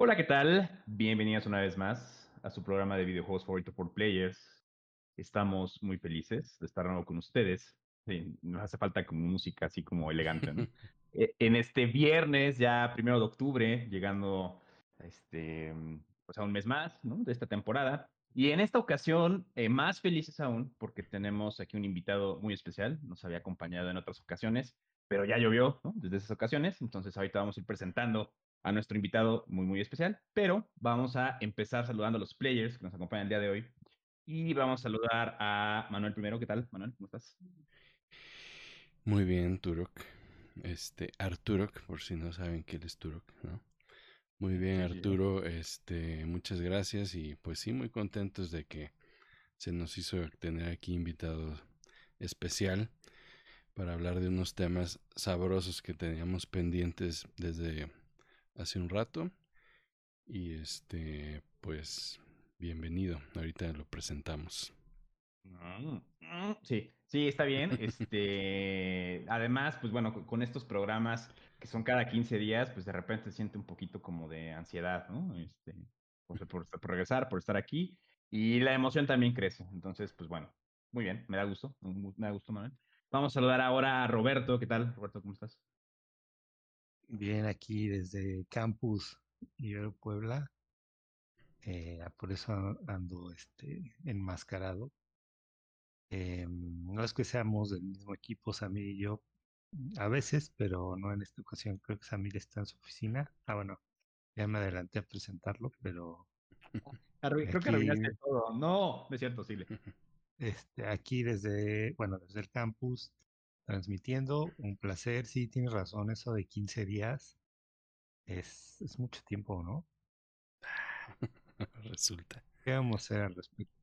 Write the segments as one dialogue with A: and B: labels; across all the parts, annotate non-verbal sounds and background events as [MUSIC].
A: Hola, ¿qué tal? Bienvenidos una vez más a su programa de videojuegos favorito por players. Estamos muy felices de estar nuevo con ustedes. Sí, nos hace falta como música así como elegante, ¿no? [LAUGHS] Eh, en este viernes, ya primero de octubre, llegando este, pues a un mes más ¿no? de esta temporada. Y en esta ocasión, eh, más felices aún, porque tenemos aquí un invitado muy especial. Nos había acompañado en otras ocasiones, pero ya llovió ¿no? desde esas ocasiones. Entonces, ahorita vamos a ir presentando a nuestro invitado muy, muy especial. Pero vamos a empezar saludando a los players que nos acompañan el día de hoy. Y vamos a saludar a Manuel primero. ¿Qué tal, Manuel? ¿Cómo estás?
B: Muy bien, Turok. Este, Arturok, por si no saben que él es Turok, ¿no? Muy bien, Arturo. Este, muchas gracias y pues sí, muy contentos de que se nos hizo tener aquí invitado especial para hablar de unos temas sabrosos que teníamos pendientes desde hace un rato. Y este, pues, bienvenido. Ahorita lo presentamos.
A: Mm, mm, sí, sí, está bien. Este, además, pues bueno, con estos programas que son cada 15 días, pues de repente siente un poquito como de ansiedad, ¿no? Este, por, por, por, regresar, por estar aquí. Y la emoción también crece. Entonces, pues bueno, muy bien, me da gusto, me da gusto, Manuel. Vamos a saludar ahora a Roberto. ¿Qué tal, Roberto? ¿Cómo estás?
C: Bien, aquí desde Campus Ibero Puebla. Eh, por eso ando este, enmascarado. Eh, no es que seamos del mismo equipo, Samir y yo, a veces, pero no en esta ocasión. Creo que Samir está en su oficina. Ah, bueno, ya me adelanté a presentarlo, pero. [LAUGHS]
A: Creo que arruinaste todo. No, es cierto, sí. [LAUGHS]
C: Este, aquí desde, bueno, desde el campus, transmitiendo. Un placer, sí, tienes razón, eso de 15 días es, es mucho tiempo, ¿no? [LAUGHS]
B: Resulta.
C: ¿Qué vamos a hacer al respecto?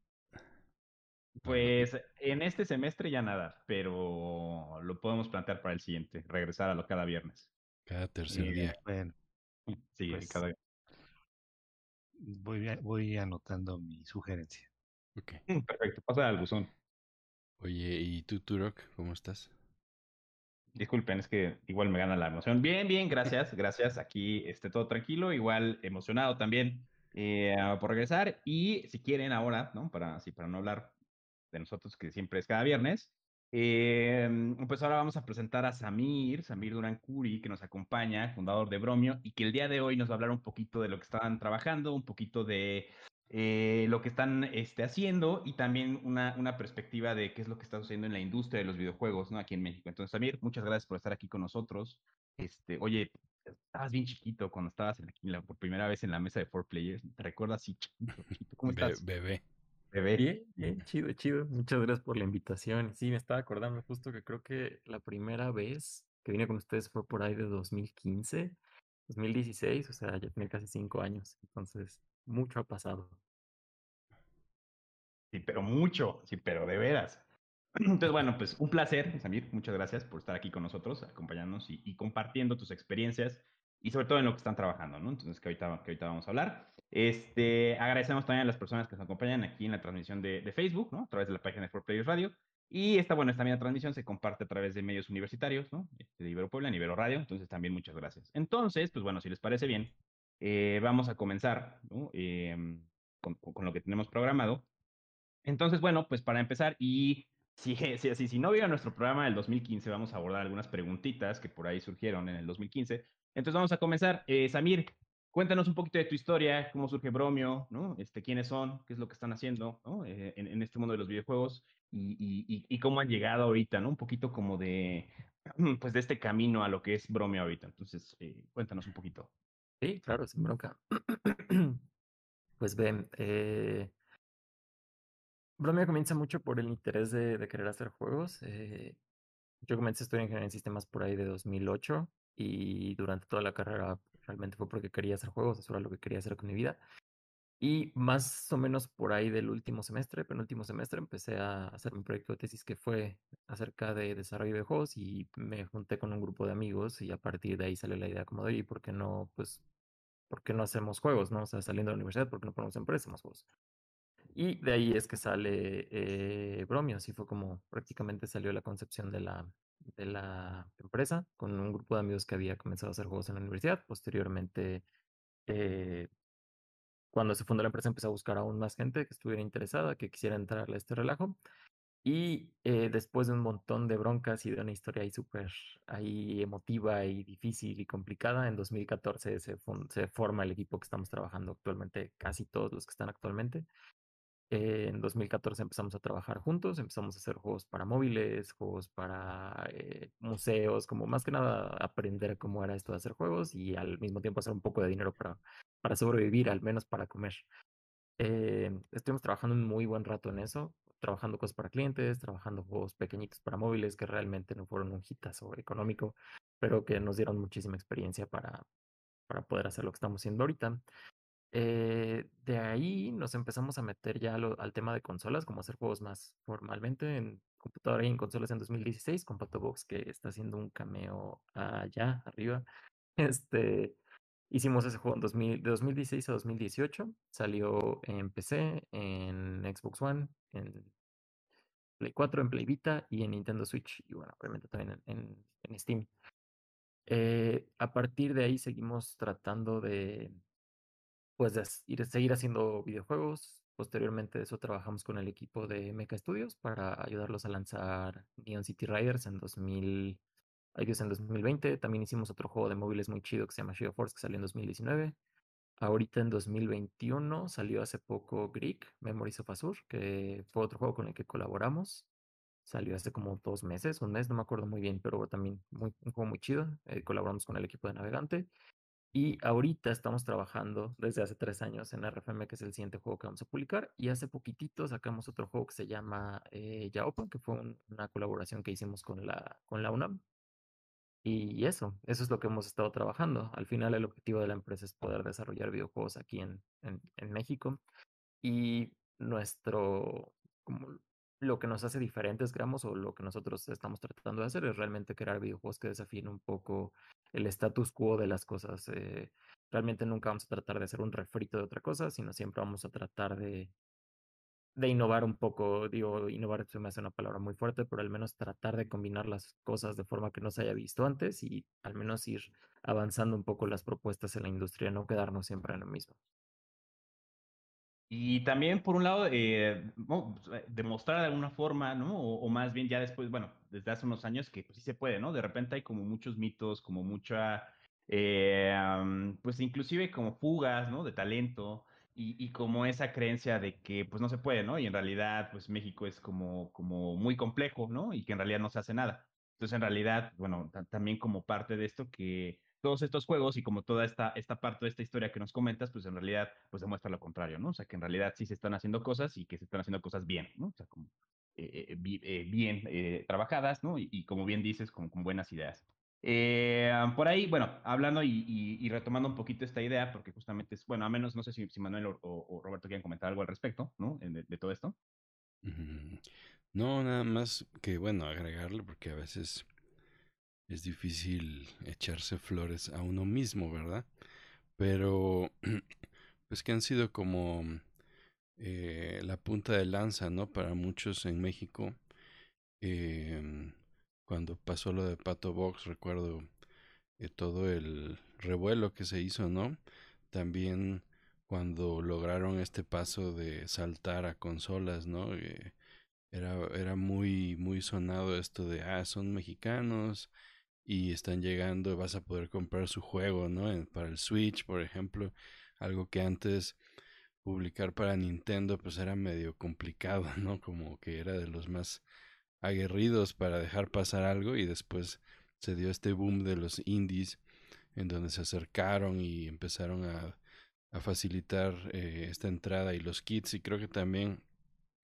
A: Pues en este semestre ya nada, pero lo podemos plantear para el siguiente, regresar a lo cada viernes.
B: Cada tercer día.
C: Bueno, [LAUGHS]
A: sí, pues, cada
C: voy, voy anotando mi sugerencia.
B: Okay.
A: Mm, perfecto, pasa al buzón.
B: Oye, ¿y tú, Turok, cómo estás?
A: Disculpen, es que igual me gana la emoción. Bien, bien, gracias, gracias. Aquí esté todo tranquilo, igual emocionado también eh, por regresar. Y si quieren ahora, ¿no? Para, así, para no hablar de nosotros, que siempre es cada viernes. Eh, pues ahora vamos a presentar a Samir, Samir Durán Curi, que nos acompaña, fundador de Bromio, y que el día de hoy nos va a hablar un poquito de lo que están trabajando, un poquito de eh, lo que están este, haciendo y también una, una, perspectiva de qué es lo que está sucediendo en la industria de los videojuegos, ¿no? Aquí en México. Entonces, Samir, muchas gracias por estar aquí con nosotros. Este, oye, estabas bien chiquito cuando estabas en la, por primera vez en la mesa de Four Players. ¿Te recuerdas así chiquito, chiquito? ¿Cómo estás?
B: bebé.
D: Bien, bien, chido, chido. Muchas gracias por la invitación. Sí, me estaba acordando justo que creo que la primera vez que vine con ustedes fue por ahí de 2015, 2016, o sea, ya tiene casi cinco años. Entonces, mucho ha pasado.
A: Sí, pero mucho, sí, pero de veras. [CLEARS THROAT] Entonces, bueno, pues un placer, Samir. Muchas gracias por estar aquí con nosotros, acompañándonos y, y compartiendo tus experiencias y sobre todo en lo que están trabajando, ¿no? Entonces, que ahorita, que ahorita vamos a hablar. Este, agradecemos también a las personas que nos acompañan aquí en la transmisión de, de Facebook, ¿no? A través de la página de 4Players Radio. Y esta, bueno, esta misma transmisión se comparte a través de medios universitarios, ¿no? Este, de Ibero Puebla, Ibero Radio. Entonces, también muchas gracias. Entonces, pues bueno, si les parece bien, eh, vamos a comenzar, ¿no? Eh, con, con, lo que tenemos programado. Entonces, bueno, pues para empezar, y si, [LAUGHS] si, si, si no vieron nuestro programa del 2015, vamos a abordar algunas preguntitas que por ahí surgieron en el 2015. Entonces vamos a comenzar. Eh, Samir, cuéntanos un poquito de tu historia, cómo surge Bromio, ¿no? Este, quiénes son, qué es lo que están haciendo ¿no? eh, en, este mundo de los videojuegos y, y, y, cómo han llegado ahorita, ¿no? Un poquito como de, [CLEARS THROAT] pues de este camino a lo que es Bromio ahorita. Entonces, eh, cuéntanos un poquito.
D: Sí, claro, sin bronca. [CLEARS THROAT] pues ven, eh, Bromio comienza mucho por el interés de, de querer hacer juegos. Eh, yo comencé a estudiar ingeniería en sistemas por ahí de 2008 y durante toda la carrera realmente fue porque quería hacer juegos, eso era lo que quería hacer con mi vida. Y más o menos por ahí del último semestre, penúltimo semestre, empecé a hacer un proyecto de tesis que fue acerca de desarrollo de juegos y me junté con un grupo de amigos y a partir de ahí salió la idea como de, ¿y por qué no, pues, por qué no hacemos juegos, no? O sea, saliendo de la universidad, ¿por qué no ponemos empresas, hacemos juegos? Y de ahí es que sale eh, Bromio, así fue como prácticamente salió la concepción de la, de la empresa con un grupo de amigos que había comenzado a hacer juegos en la universidad. Posteriormente eh, cuando se fundó la empresa empezó a buscar aún más gente que estuviera interesada, que quisiera entrarle a este relajo. Y eh, después de un montón de broncas y de una historia ahí súper ahí emotiva y difícil y complicada, en 2014 se, se forma el equipo que estamos trabajando actualmente, casi todos los que están actualmente. Eh, en 2014 empezamos a trabajar juntos, empezamos a hacer juegos para móviles, juegos para eh, museos, como más que nada aprender cómo era esto de hacer juegos y al mismo tiempo hacer un poco de dinero para, para sobrevivir, al menos para comer. Eh, estuvimos trabajando un muy buen rato en eso, trabajando cosas para clientes, trabajando juegos pequeñitos para móviles que realmente no fueron un hitazo económico, pero que nos dieron muchísima experiencia para, para poder hacer lo que estamos haciendo ahorita. Eh, de ahí nos empezamos a meter ya al tema de consolas, como hacer juegos más formalmente en computadora y en consolas en 2016, con Pato Box, que está haciendo un cameo allá arriba. [LAUGHS] Este, hicimos ese juego en 2000, de 2016 a 2018. Salió en PC, en Xbox One, en Play 4, en Play Vita y en Nintendo Switch. Y bueno, obviamente también en, en Steam. Eh, a partir de ahí seguimos tratando de pues de ir, seguir haciendo videojuegos. Posteriormente eso trabajamos con el equipo de Mecha Studios para ayudarlos a lanzar Neon City Riders en 2000, en 2020. También hicimos otro juego de móviles muy chido que se llama Shield Force que salió en 2019. Ahorita en 2021 salió hace poco Greek, Memories of Azure, que fue otro juego con el que colaboramos. Salió hace como dos meses, un mes, no me acuerdo muy bien, pero también muy, un juego muy chido. Eh, colaboramos con el equipo de Navegante. Y ahorita estamos trabajando desde hace tres años en RFM, que es el siguiente juego que vamos a publicar. Y hace poquitito sacamos otro juego que se llama eh, Yaopa, que fue una colaboración que hicimos con la, con la UNAM. Y eso, eso es lo que hemos estado trabajando. Al final el objetivo de la empresa es poder desarrollar videojuegos aquí en, en, México. Y nuestro, lo que nos hace diferentes, gramos, o lo que nosotros estamos tratando de hacer es realmente crear videojuegos que desafíen un poco el status quo de las cosas. Eh, realmente nunca vamos a tratar de hacer un refrito de otra cosa, sino siempre vamos a tratar de, de innovar un poco. Digo, innovar se me hace una palabra muy fuerte, pero al menos tratar de combinar las cosas de forma que no se haya visto antes y al menos ir avanzando un poco las propuestas en la industria, no quedarnos siempre en lo mismo.
A: Y también, por un lado, eh, demostrar de alguna forma, ¿no? O, más bien ya después, bueno, desde hace unos años que pues sí se puede, ¿no? De repente hay como muchos mitos, como mucha, eh, pues inclusive como fugas, ¿no? De talento y, y, como esa creencia de que pues no se puede, ¿no? Y en realidad, pues México es como, como muy complejo, ¿no? Y que en realidad no se hace nada. Entonces, en realidad, bueno, también como parte de esto que todos estos juegos y como toda esta, esta parte de esta historia que nos comentas, pues en realidad pues demuestra lo contrario, ¿no? O sea, que en realidad sí se están haciendo cosas y que se están haciendo cosas bien, ¿no? O sea, como eh, eh, eh, bien trabajadas, ¿no? Y, como bien dices, con, buenas ideas. por ahí, bueno, hablando y, retomando un poquito esta idea, porque justamente es, bueno, a menos no sé si, si Manuel o, Roberto quieren comentar algo al respecto, ¿no? De, de todo esto.
B: No, nada más que, bueno, agregarle, porque a veces es difícil echarse flores a uno mismo, ¿verdad? Pero [CLEARS THROAT] pues que han sido como eh, la punta de lanza, ¿no? Para muchos en México. Eh, cuando pasó lo de Pato Box, recuerdo eh, todo el revuelo que se hizo, ¿no? También cuando lograron este paso de saltar a consolas, ¿no? era, era muy, muy sonado esto de, ah, son mexicanos, y están llegando, vas a poder comprar su juego, ¿no? para el Switch, por ejemplo, algo que antes publicar para Nintendo pues era medio complicado, [LAUGHS] ¿no? Como que era de los más aguerridos para dejar pasar algo y después se dio este boom de los indies en donde se acercaron y empezaron a, facilitar eh, esta entrada y los kits y creo que también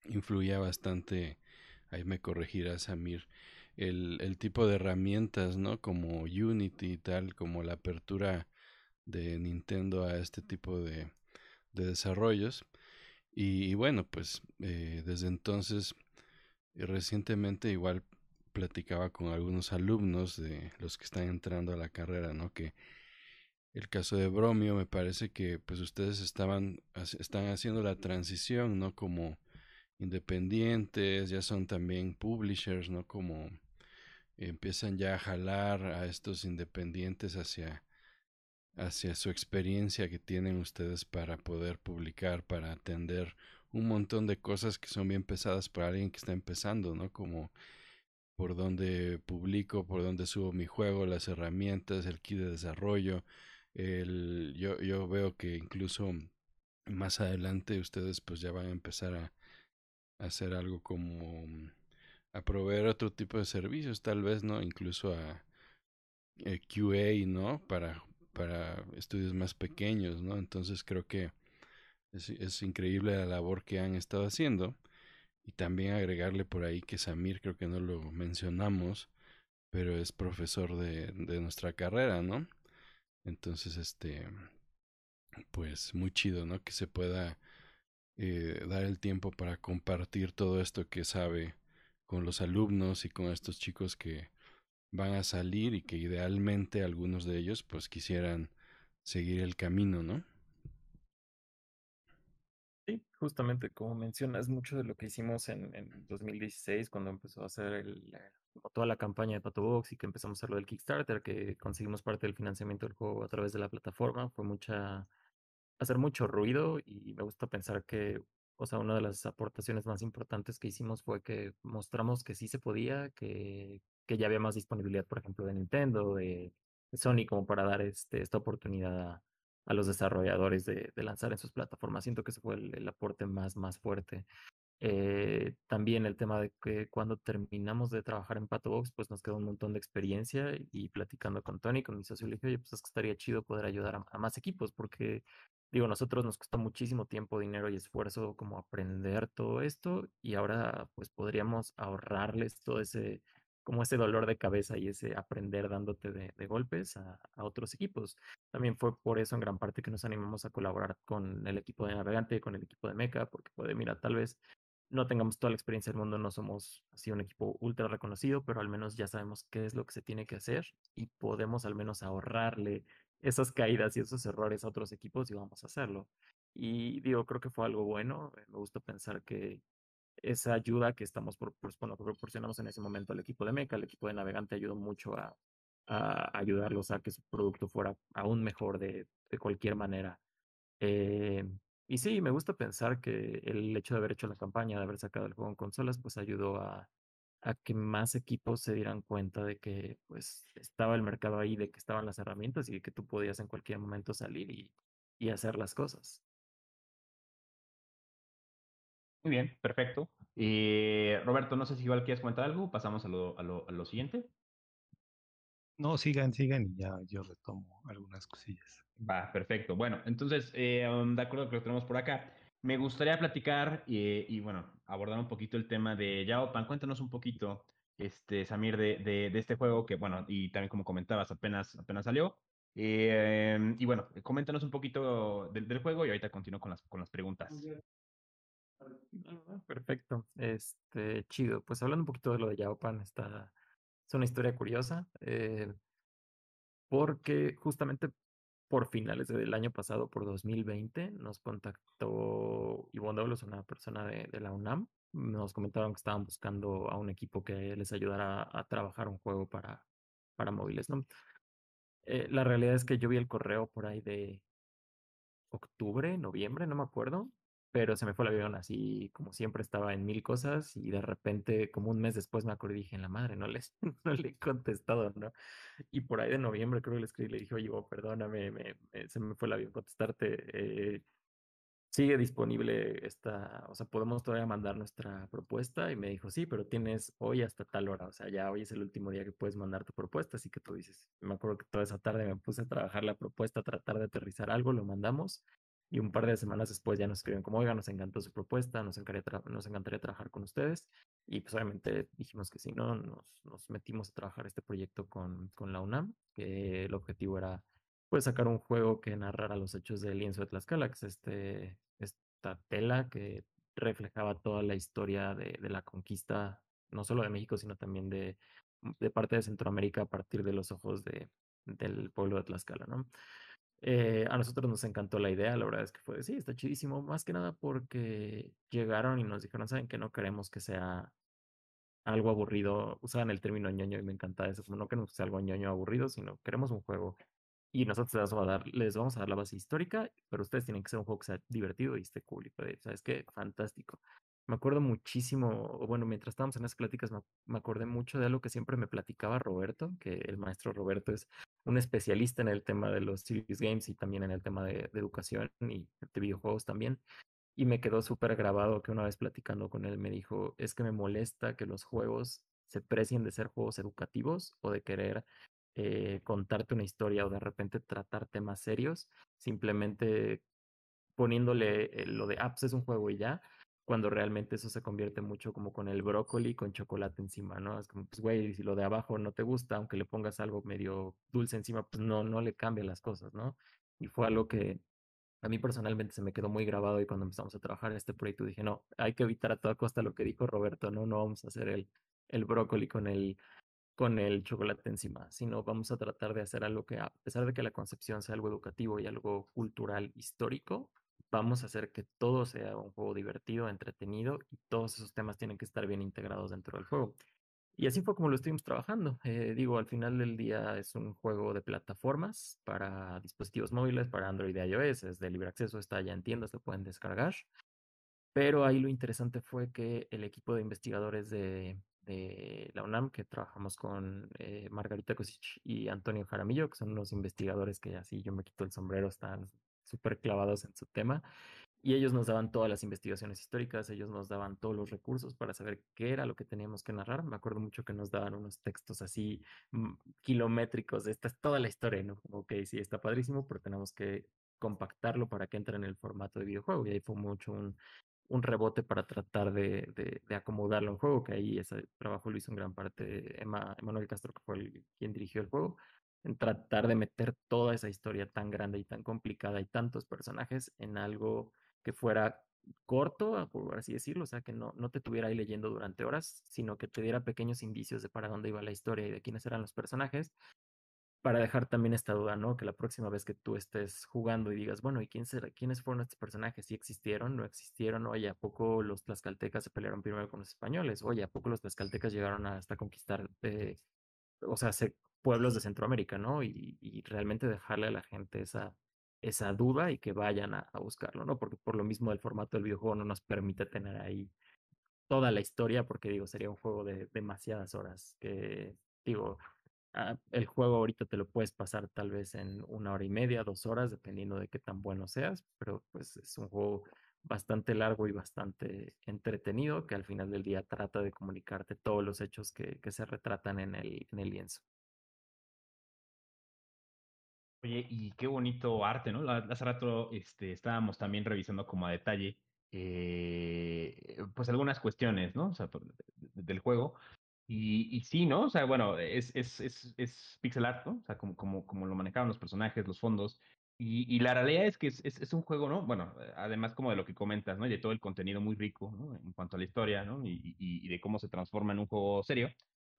B: influía bastante, ahí me corregirá Samir, el, tipo de herramientas, ¿no? Como Unity y tal, como la apertura de Nintendo a este tipo de, de desarrollos. Y, bueno, pues eh, desde entonces, eh, recientemente igual platicaba con algunos alumnos de los que están entrando a la carrera, ¿no? Que el caso de Bromio me parece que pues ustedes estaban están haciendo la transición, ¿no? Como independientes, ya son también publishers, ¿no? Como empiezan ya a jalar a estos independientes hacia hacia su experiencia que tienen ustedes para poder publicar, para atender un montón de cosas que son bien pesadas para alguien que está empezando, ¿no? Como por dónde publico, por dónde subo mi juego, las herramientas, el kit de desarrollo. El, yo, yo veo que incluso más adelante ustedes pues ya van a empezar a, hacer algo como a proveer otro tipo de servicios, tal vez, ¿no? Incluso a eh, QA, ¿no? Para, para estudios más pequeños, ¿no? Entonces creo que es, es, increíble la labor que han estado haciendo. Y también agregarle por ahí que Samir, creo que no lo mencionamos, pero es profesor de, de nuestra carrera, ¿no? Entonces, este, pues muy chido, ¿no? Que se pueda eh, dar el tiempo para compartir todo esto que sabe con los alumnos y con estos chicos que van a salir y que idealmente algunos de ellos pues quisieran seguir el camino, ¿no?
D: Sí, justamente como mencionas, mucho de lo que hicimos en, en 2016 cuando empezó a hacer el, toda la campaña de Patobox y que empezamos a hacer lo del Kickstarter, que conseguimos parte del financiamiento del juego a través de la plataforma, fue mucha hacer mucho ruido y me gusta pensar que, o sea, una de las aportaciones más importantes que hicimos fue que mostramos que sí se podía, que, que ya había más disponibilidad, por ejemplo, de Nintendo, de, Sony, como para dar este, esta oportunidad a, a los desarrolladores de, de, lanzar en sus plataformas. Siento que ese fue el, el aporte más, más fuerte. Eh, también el tema de que cuando terminamos de trabajar en Patobox, pues nos quedó un montón de experiencia y platicando con Tony, con mi socio, le dije, oye, pues es que estaría chido poder ayudar a, a más equipos, porque digo, nosotros nos costó muchísimo tiempo, dinero y esfuerzo como aprender todo esto y ahora pues podríamos ahorrarles todo ese, como ese dolor de cabeza y ese aprender dándote de, golpes a, a, otros equipos. También fue por eso en gran parte que nos animamos a colaborar con el equipo de navegante, con el equipo de meca, porque puede, mira, tal vez no tengamos toda la experiencia del mundo, no somos así un equipo ultra reconocido, pero al menos ya sabemos qué es lo que se tiene que hacer y podemos al menos ahorrarle esas caídas y esos errores a otros equipos y vamos a hacerlo. Y digo, creo que fue algo bueno. Me gusta pensar que esa ayuda que estamos por, pues, proporcionamos en ese momento al equipo de Meca, el equipo de Navegante ayudó mucho a, ayudarlos a que su producto fuera aún mejor de, de cualquier manera. Eh, y sí, me gusta pensar que el hecho de haber hecho la campaña, de haber sacado el juego en consolas, pues ayudó a, a que más equipos se dieran cuenta de que pues estaba el mercado ahí, de que estaban las herramientas y de que tú podías en cualquier momento salir y, y hacer las cosas.
A: Muy bien, perfecto. Y Roberto, no sé si igual quieres comentar algo, pasamos a lo, a lo, a lo siguiente.
C: No, sigan, sigan y ya yo retomo algunas cosillas.
A: Va, perfecto. Bueno, entonces, eh, de acuerdo con lo que tenemos por acá, me gustaría platicar y, y, bueno, abordar un poquito el tema de Yaopan. Cuéntanos un poquito, este, Samir, de, de, de, este juego que, bueno, y también como comentabas, apenas, apenas salió. Eh, y bueno, coméntanos un poquito del, juego y ahorita continúo con las, con las preguntas.
D: Perfecto, este, chido. Pues hablando un poquito de lo de Yaopan, está, es una historia curiosa, eh, porque justamente por finales del año pasado, por 2020, nos contactó Ivonne Douglas, una persona de, la UNAM. Nos comentaron que estaban buscando a un equipo que les ayudara a, a trabajar un juego para, para móviles, ¿no? Eh, la realidad es que yo vi el correo por ahí de octubre, noviembre, no me acuerdo, pero se me fue el avión así, como siempre estaba en mil cosas y de repente, como un mes después me acordé y dije, la madre, no, les, [LAUGHS] no le he contestado, ¿no? Y por ahí de noviembre creo que le escribí, le dije, oye, perdóname, me, me, se me fue el avión contestarte. Eh, sigue disponible esta, o sea, podemos todavía mandar nuestra propuesta y me dijo, sí, pero tienes hoy hasta tal hora, o sea, ya hoy es el último día que puedes mandar tu propuesta, así que tú dices, me acuerdo que toda esa tarde me puse a trabajar la propuesta, a tratar de aterrizar algo, lo mandamos y un par de semanas después ya nos escriben como, oiga, nos encantó su propuesta, nos encantaría, nos encantaría trabajar con ustedes. Y pues obviamente dijimos que sí, ¿no? Nos, nos metimos a trabajar este proyecto con, con la UNAM, que el objetivo era pues sacar un juego que narrara los hechos del lienzo de Tlaxcala, que es este, esta tela que reflejaba toda la historia de, de la conquista, no solo de México, sino también de, de parte de Centroamérica a partir de los ojos de, del pueblo de Tlaxcala, ¿no? Eh, a nosotros nos encantó la idea, la verdad es que fue, sí, está chidísimo, más que nada porque llegaron y nos dijeron, saben que no queremos que sea algo aburrido, usaban el término ñoño y me encanta eso, no queremos que sea algo ñoño aburrido, sino queremos un juego y nosotros les vamos, a dar, a la base histórica, pero ustedes tienen que ser un juego que sea divertido y esté cool. Y ¿sabes qué? Fantástico. Me acuerdo muchísimo, bueno, mientras estábamos en esas pláticas, me, me, acordé mucho de algo que siempre me platicaba Roberto, que el maestro Roberto es un especialista en el tema de los serious games y también en el tema de, de educación y de videojuegos también. Y me quedó súper grabado que una vez platicando con él me dijo, es que me molesta que los juegos se precien de ser juegos educativos o de querer eh, contarte una historia o de repente tratar temas serios, simplemente poniéndole eh, lo de apps es un juego y ya, cuando realmente eso se convierte mucho como con el brócoli con chocolate encima, ¿no? Es como, pues, güey, si lo de abajo no te gusta, aunque le pongas algo medio dulce encima, pues no, no le cambia las cosas, ¿no? Y fue algo que a mí personalmente se me quedó muy grabado y cuando empezamos a trabajar en este proyecto dije, no, hay que evitar a toda costa lo que dijo Roberto, no, no vamos a hacer el, el brócoli con el, con el chocolate encima, sino vamos a tratar de hacer algo que, a pesar de que la concepción sea algo educativo y algo cultural histórico, vamos a hacer que todo sea un juego divertido, entretenido y todos esos temas tienen que estar bien integrados dentro del juego. Y así fue como lo estuvimos trabajando. Eh, digo, al final del día es un juego de plataformas para dispositivos móviles, para Android y iOS, es de libre acceso, está ya en tiendas, lo pueden descargar. Pero ahí lo interesante fue que el equipo de investigadores de, la UNAM, que trabajamos con eh, Margarita Kosich y Antonio Jaramillo, que son unos investigadores que así yo me quito el sombrero, están súper clavados en su tema. Y ellos nos daban todas las investigaciones históricas, ellos nos daban todos los recursos para saber qué era lo que teníamos que narrar. Me acuerdo mucho que nos daban unos textos así mm, kilométricos, esta es toda la historia, ¿no? Ok, sí, está padrísimo, pero tenemos que compactarlo para que entre en el formato de videojuego. Y ahí fue mucho un, un rebote para tratar de, de, acomodarlo en juego, que ahí ese trabajo lo hizo en gran parte Emma, Emanuel Castro, que fue quien dirigió el juego en tratar de meter toda esa historia tan grande y tan complicada y tantos personajes en algo que fuera corto, por así decirlo, o sea, que no, no te tuviera ahí leyendo durante horas, sino que te diera pequeños indicios de para dónde iba la historia y de quiénes eran los personajes, para dejar también esta duda, ¿no? Que la próxima vez que tú estés jugando y digas, bueno, ¿y quién será, quiénes fueron estos personajes? ¿Sí existieron? ¿No existieron? Oye, ¿a poco los tlaxcaltecas se pelearon primero con los españoles? Oye, ¿a poco los tlaxcaltecas llegaron hasta conquistar, eh, o sea, pueblos de Centroamérica, ¿no? Y, realmente dejarle a la gente esa, esa duda y que vayan a, buscarlo, ¿no? Porque por lo mismo el formato del videojuego no nos permite tener ahí toda la historia, porque digo, sería un juego de demasiadas horas, que digo, ah, el juego ahorita te lo puedes pasar tal vez en una hora y media, dos horas, dependiendo de qué tan bueno seas, pero pues es un juego bastante largo y bastante entretenido que al final del día trata de comunicarte todos los hechos que, que se retratan en el, en el lienzo.
A: Oye, y qué bonito arte, ¿no? Hace rato este, estábamos también revisando como a detalle, eh, pues algunas cuestiones, ¿no? O sea, del juego. Y, y, sí, ¿no? O sea, bueno, es, es, es, es pixel art, ¿no? O sea, como, como, como lo manejaban los personajes, los fondos. Y, y la realidad es que es, es, un juego, ¿no? Bueno, además como de lo que comentas, ¿no? Y de todo el contenido muy rico, ¿no? En cuanto a la historia, ¿no? Y, y, y de cómo se transforma en un juego serio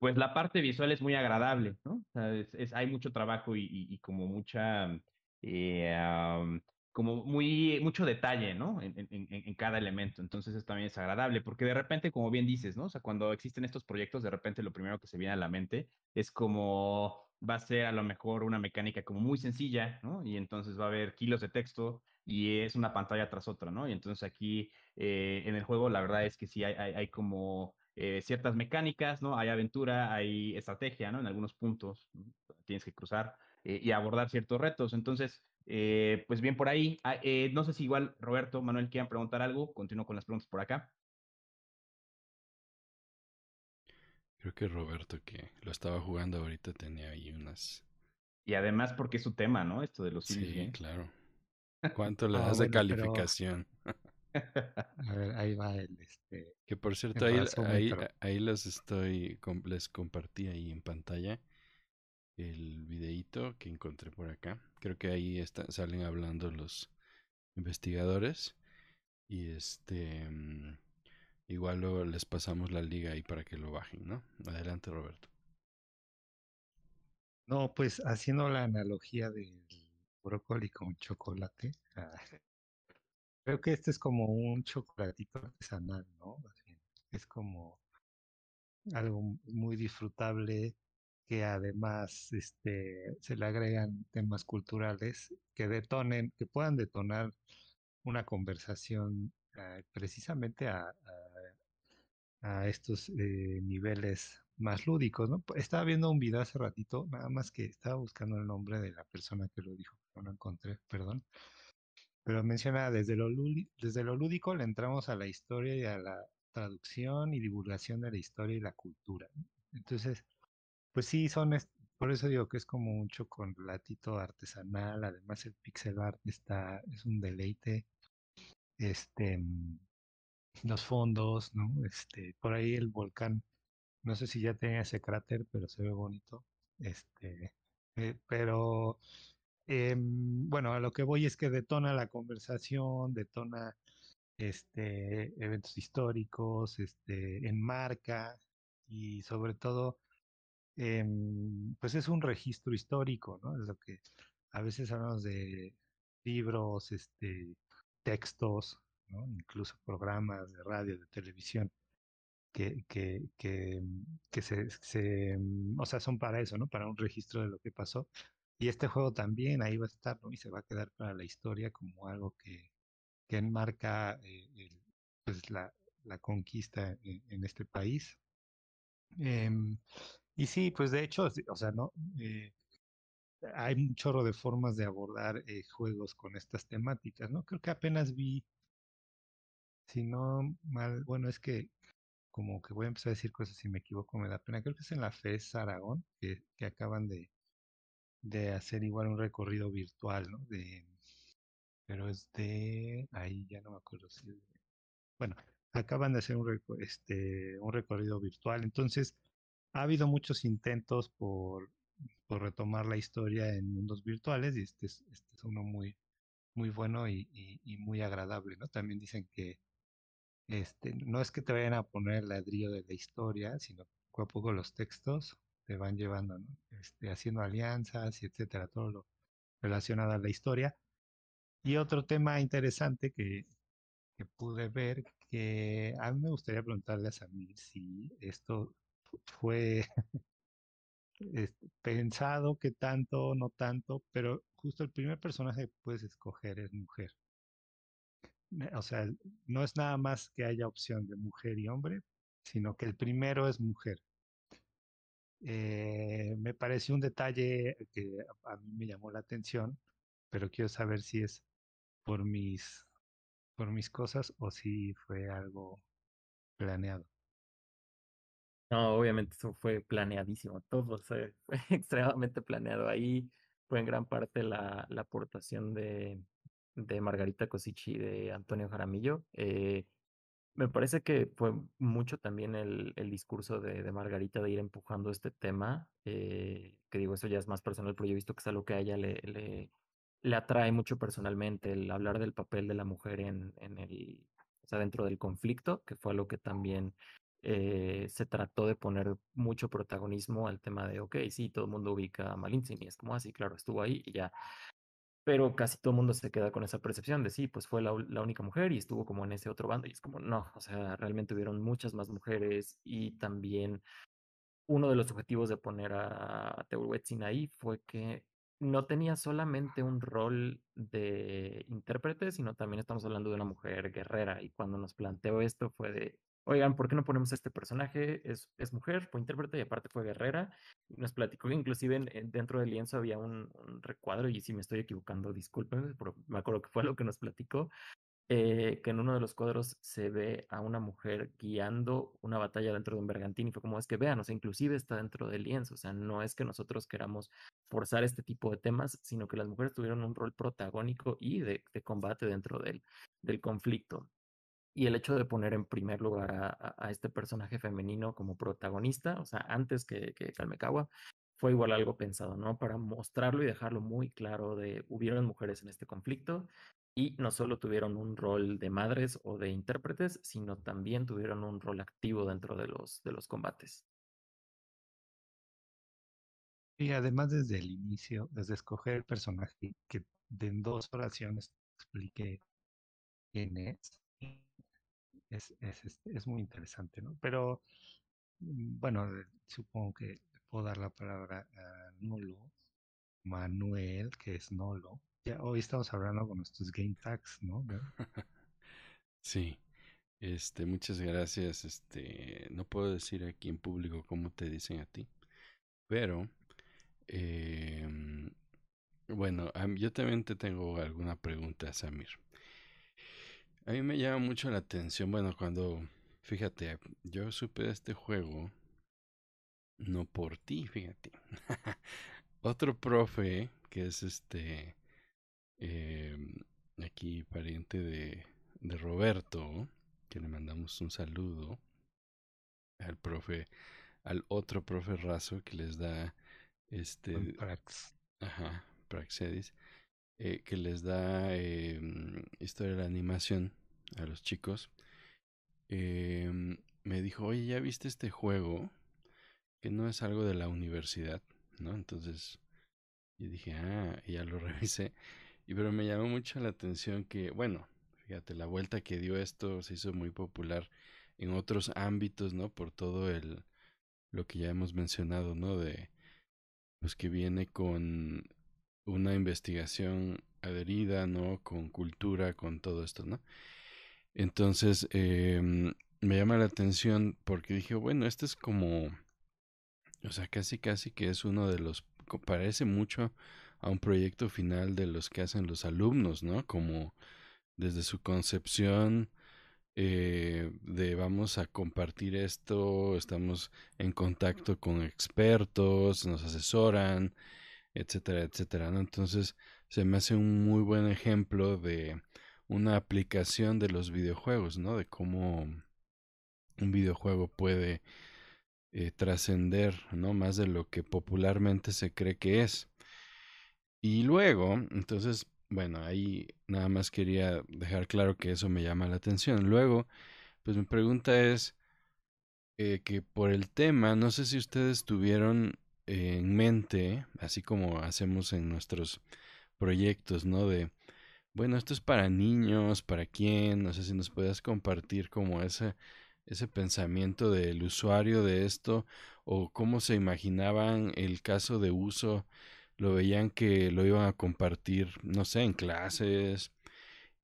A: pues la parte visual es muy agradable, ¿no? O sea, es, hay mucho trabajo y, como mucha, eh, como muy, mucho detalle, ¿no? En, en, en, cada elemento. Entonces eso también es agradable, porque de repente, como bien dices, ¿no? O sea, cuando existen estos proyectos, de repente lo primero que se viene a la mente es como va a ser a lo mejor una mecánica como muy sencilla, ¿no? Y entonces va a haber kilos de texto y es una pantalla tras otra, ¿no? Y entonces aquí eh, en el juego la verdad es que sí hay, hay como eh, ciertas mecánicas, ¿no? Hay aventura, hay estrategia, ¿no? En algunos puntos tienes que cruzar eh, y abordar ciertos retos. Entonces, eh, pues bien por ahí. Ah, no sé si igual Roberto, Manuel quieran preguntar algo. Continúo con las preguntas por acá.
B: Creo que Roberto, que lo estaba jugando ahorita, tenía ahí unas.
A: Y además porque es su tema, ¿no? Esto de los
B: Sí, claro. ¿Cuánto [LAUGHS] le ah, das de calificación? [LAUGHS]
C: A ver, ahí va el este.
B: Que por cierto, ahí, ahí, ahí les estoy, les compartí ahí en pantalla el videíto que encontré por acá. Creo que ahí está, salen hablando los investigadores. Y este mm, igual luego les pasamos la liga ahí para que lo bajen, ¿no? Adelante, Roberto.
C: No, pues haciendo la analogía del brócoli con chocolate. Ah, Creo que este es como un chocolatito artesanal, ¿no? Es como algo muy disfrutable, que además este, se le agregan temas culturales que detonen, que puedan detonar una conversación eh, precisamente a, a, estos eh, niveles más lúdicos, ¿no? Estaba viendo un video hace ratito, nada más que estaba buscando el nombre de la persona que lo dijo, no lo encontré, perdón. Pero menciona desde lo, desde lo lúdico le entramos a la historia y a la traducción y divulgación de la historia y la cultura. Entonces, pues sí, son, por eso digo que es como un chocolatito artesanal, además el pixel art está, es un deleite. Este, mm, los fondos, ¿no? Este, por ahí el volcán, no sé si ya tenía ese cráter, pero se ve bonito. Este, eh, pero em, bueno, a lo que voy es que detona la conversación, detona este, eventos históricos, este, enmarca y sobre todo, em, pues es un registro histórico, ¿no? Es lo que a veces hablamos de libros, este, textos, ¿no? Incluso programas de radio, de televisión, que, que, que, se, se, o sea, son para eso, ¿no? Para un registro de lo que pasó. Y este juego también ahí va a estar, ¿no? Y se va a quedar para la historia como algo que, que enmarca eh, pues la, la, conquista en, este país. Em, y sí, pues de hecho, o sea, ¿no? Eh, hay un chorro de formas de abordar eh, juegos con estas temáticas, ¿no? Creo que apenas vi, si no mal, bueno, es que como que voy a empezar a decir cosas si me equivoco, me da pena. Creo que es en la FES Aragón, que, que acaban de, de hacer igual un recorrido virtual, ¿no? De, pero es de, ahí ya no me acuerdo si bueno, acaban de hacer un, este, un recorrido virtual, entonces ha habido muchos intentos por, por retomar la historia en mundos virtuales y este es, este es uno muy, muy bueno y, y, muy agradable, ¿no? También dicen que este, no es que te vayan a poner el ladrillo de la historia, sino poco a poco los textos te van llevando, ¿no? Este, haciendo alianzas y etcétera, todo lo relacionado a la historia. Y otro tema interesante que, que pude ver, que a mí me gustaría preguntarle a Samir si esto fue [LAUGHS] pensado, que tanto, no tanto, pero justo el primer personaje que puedes escoger es mujer. O sea, no es nada más que haya opción de mujer y hombre, sino que el primero es mujer. Eh, me pareció un detalle que a mí me llamó la atención, pero quiero saber si es por mis, por mis cosas o si fue algo planeado.
D: No, obviamente eso fue planeadísimo, todo fue, [LAUGHS] extremadamente planeado. Ahí fue en gran parte la, la aportación de, de Margarita Cosici y de Antonio Jaramillo. Eh, me parece que fue mucho también el, el discurso de, de, Margarita de ir empujando este tema, eh, que digo, eso ya es más personal, pero yo he visto que es algo que a ella le, le, le atrae mucho personalmente el hablar del papel de la mujer en, en el, o sea, dentro del conflicto, que fue algo que también eh, se trató de poner mucho protagonismo al tema de, ok, sí, todo el mundo ubica a Malintzin y es como así, claro, estuvo ahí y ya. Pero casi todo el mundo se queda con esa percepción de sí, pues fue la, la, única mujer y estuvo como en ese otro bando. Y es como, no, o sea, realmente hubieron muchas más mujeres y también uno de los objetivos de poner a, Teuretzin ahí fue que no tenía solamente un rol de intérprete, sino también estamos hablando de una mujer guerrera. Y cuando nos planteó esto fue de, oigan, ¿por qué no ponemos a este personaje? Es, es mujer, fue intérprete y aparte fue guerrera. Nos platicó que inclusive dentro del lienzo había un, recuadro, y si me estoy equivocando, discúlpenme, pero me acuerdo que fue lo que nos platicó, eh, que en uno de los cuadros se ve a una mujer guiando una batalla dentro de un bergantín y fue como es que vean, o sea, inclusive está dentro del lienzo, o sea, no es que nosotros queramos forzar este tipo de temas, sino que las mujeres tuvieron un rol protagónico y de, de combate dentro del, del conflicto. Y el hecho de poner en primer lugar a, este personaje femenino como protagonista, o sea, antes que, que fue igual algo pensado, ¿no? Para mostrarlo y dejarlo muy claro de hubieron mujeres en este conflicto y no solo tuvieron un rol de madres o de intérpretes, sino también tuvieron un rol activo dentro de los, de los combates.
C: Y además desde el inicio, desde escoger el personaje que en dos oraciones explique quién es, es, es, es, muy interesante, ¿no? Pero mm, bueno, supongo que puedo dar la palabra a Nolo, Manuel, que es Nolo. Ya hoy estamos hablando con nuestros game tags, ¿no? [LAUGHS]
B: sí. Este, muchas gracias. Este, no puedo decir aquí en público cómo te dicen a ti, pero em, bueno, yo también te tengo alguna pregunta, Samir. A mí me llama mucho la atención, bueno, cuando, fíjate, yo supe de este juego, no por ti, fíjate. [LAUGHS] Otro profe, que es este, em, aquí pariente de, de Roberto, que le mandamos un saludo al profe, al otro profe raso que les da este...
C: Prax.
B: Ajá, Praxedis. Eh, que les da historia de la animación a los chicos. Eh, me dijo, oye, ¿ya viste este juego? Que no es algo de la universidad, ¿no? Entonces, yo dije, ah, ya lo [LAUGHS] revisé. Y pero me llamó mucho la atención que, bueno, Fíjate, la vuelta que dio esto se hizo muy popular en otros ámbitos, ¿no? Por todo el lo que ya hemos mencionado, ¿no? De pues que viene con una investigación adherida, ¿no? Con cultura, con todo esto, ¿no? Entonces, eh, me llama la atención porque dije, bueno, este es como, o sea, casi, casi que es uno de los, parece mucho a un proyecto final de los que hacen los alumnos, ¿no? Como desde su concepción eh, de vamos a compartir esto, estamos en contacto con expertos, nos asesoran, etcétera, etcétera. ¿no? Entonces se me hace un muy buen ejemplo de una aplicación de los videojuegos, ¿no? De cómo un videojuego puede eh, trascender, ¿no? Más de lo que popularmente se cree que es. Y luego, entonces, bueno, ahí nada más quería dejar claro que eso me llama la atención. Luego, pues mi pregunta es eh, que por el tema, no sé si ustedes tuvieron en mente, así como hacemos en nuestros proyectos, ¿no? De, bueno, esto es para niños, para quién, no sé si nos puedas compartir como ese, ese pensamiento del usuario de esto o cómo se imaginaban el caso de uso lo veían que lo iban a compartir, no sé, en clases.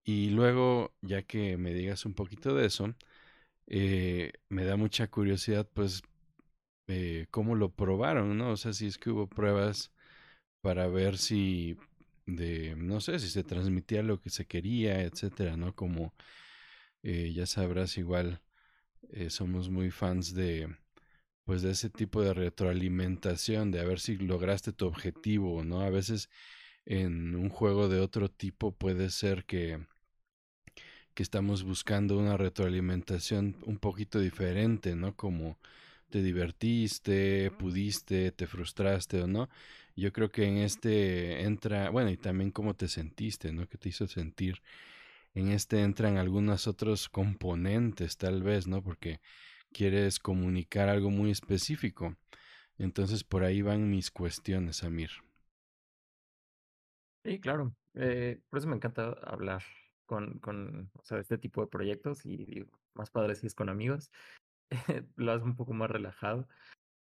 B: Y luego, ya que me digas un poquito de eso, eh, me da mucha curiosidad, pues, eh, cómo lo probaron, ¿no? O sea, si es que hubo pruebas para ver si, de, no sé, si se transmitía lo que se quería, etcétera, ¿no? Como, eh, ya sabrás, igual somos muy fans de pues de ese tipo de retroalimentación, de a ver si lograste tu objetivo, ¿no? A veces en un juego de otro tipo puede ser que, que estamos buscando una retroalimentación un poquito diferente, ¿no? Como te divertiste, pudiste, te frustraste o no. Yo creo que en este entra, bueno, y también cómo te sentiste, ¿no? ¿Qué te hizo sentir? En este entran algunos otros componentes, tal vez, ¿no? Porque quieres comunicar algo muy específico. Entonces por ahí van mis cuestiones, Amir.
D: Sí, claro. Eh, por eso me encanta hablar con, con o sea, este tipo de proyectos y más padre si es con amigos. [LAUGHS] Lo hace un poco más relajado.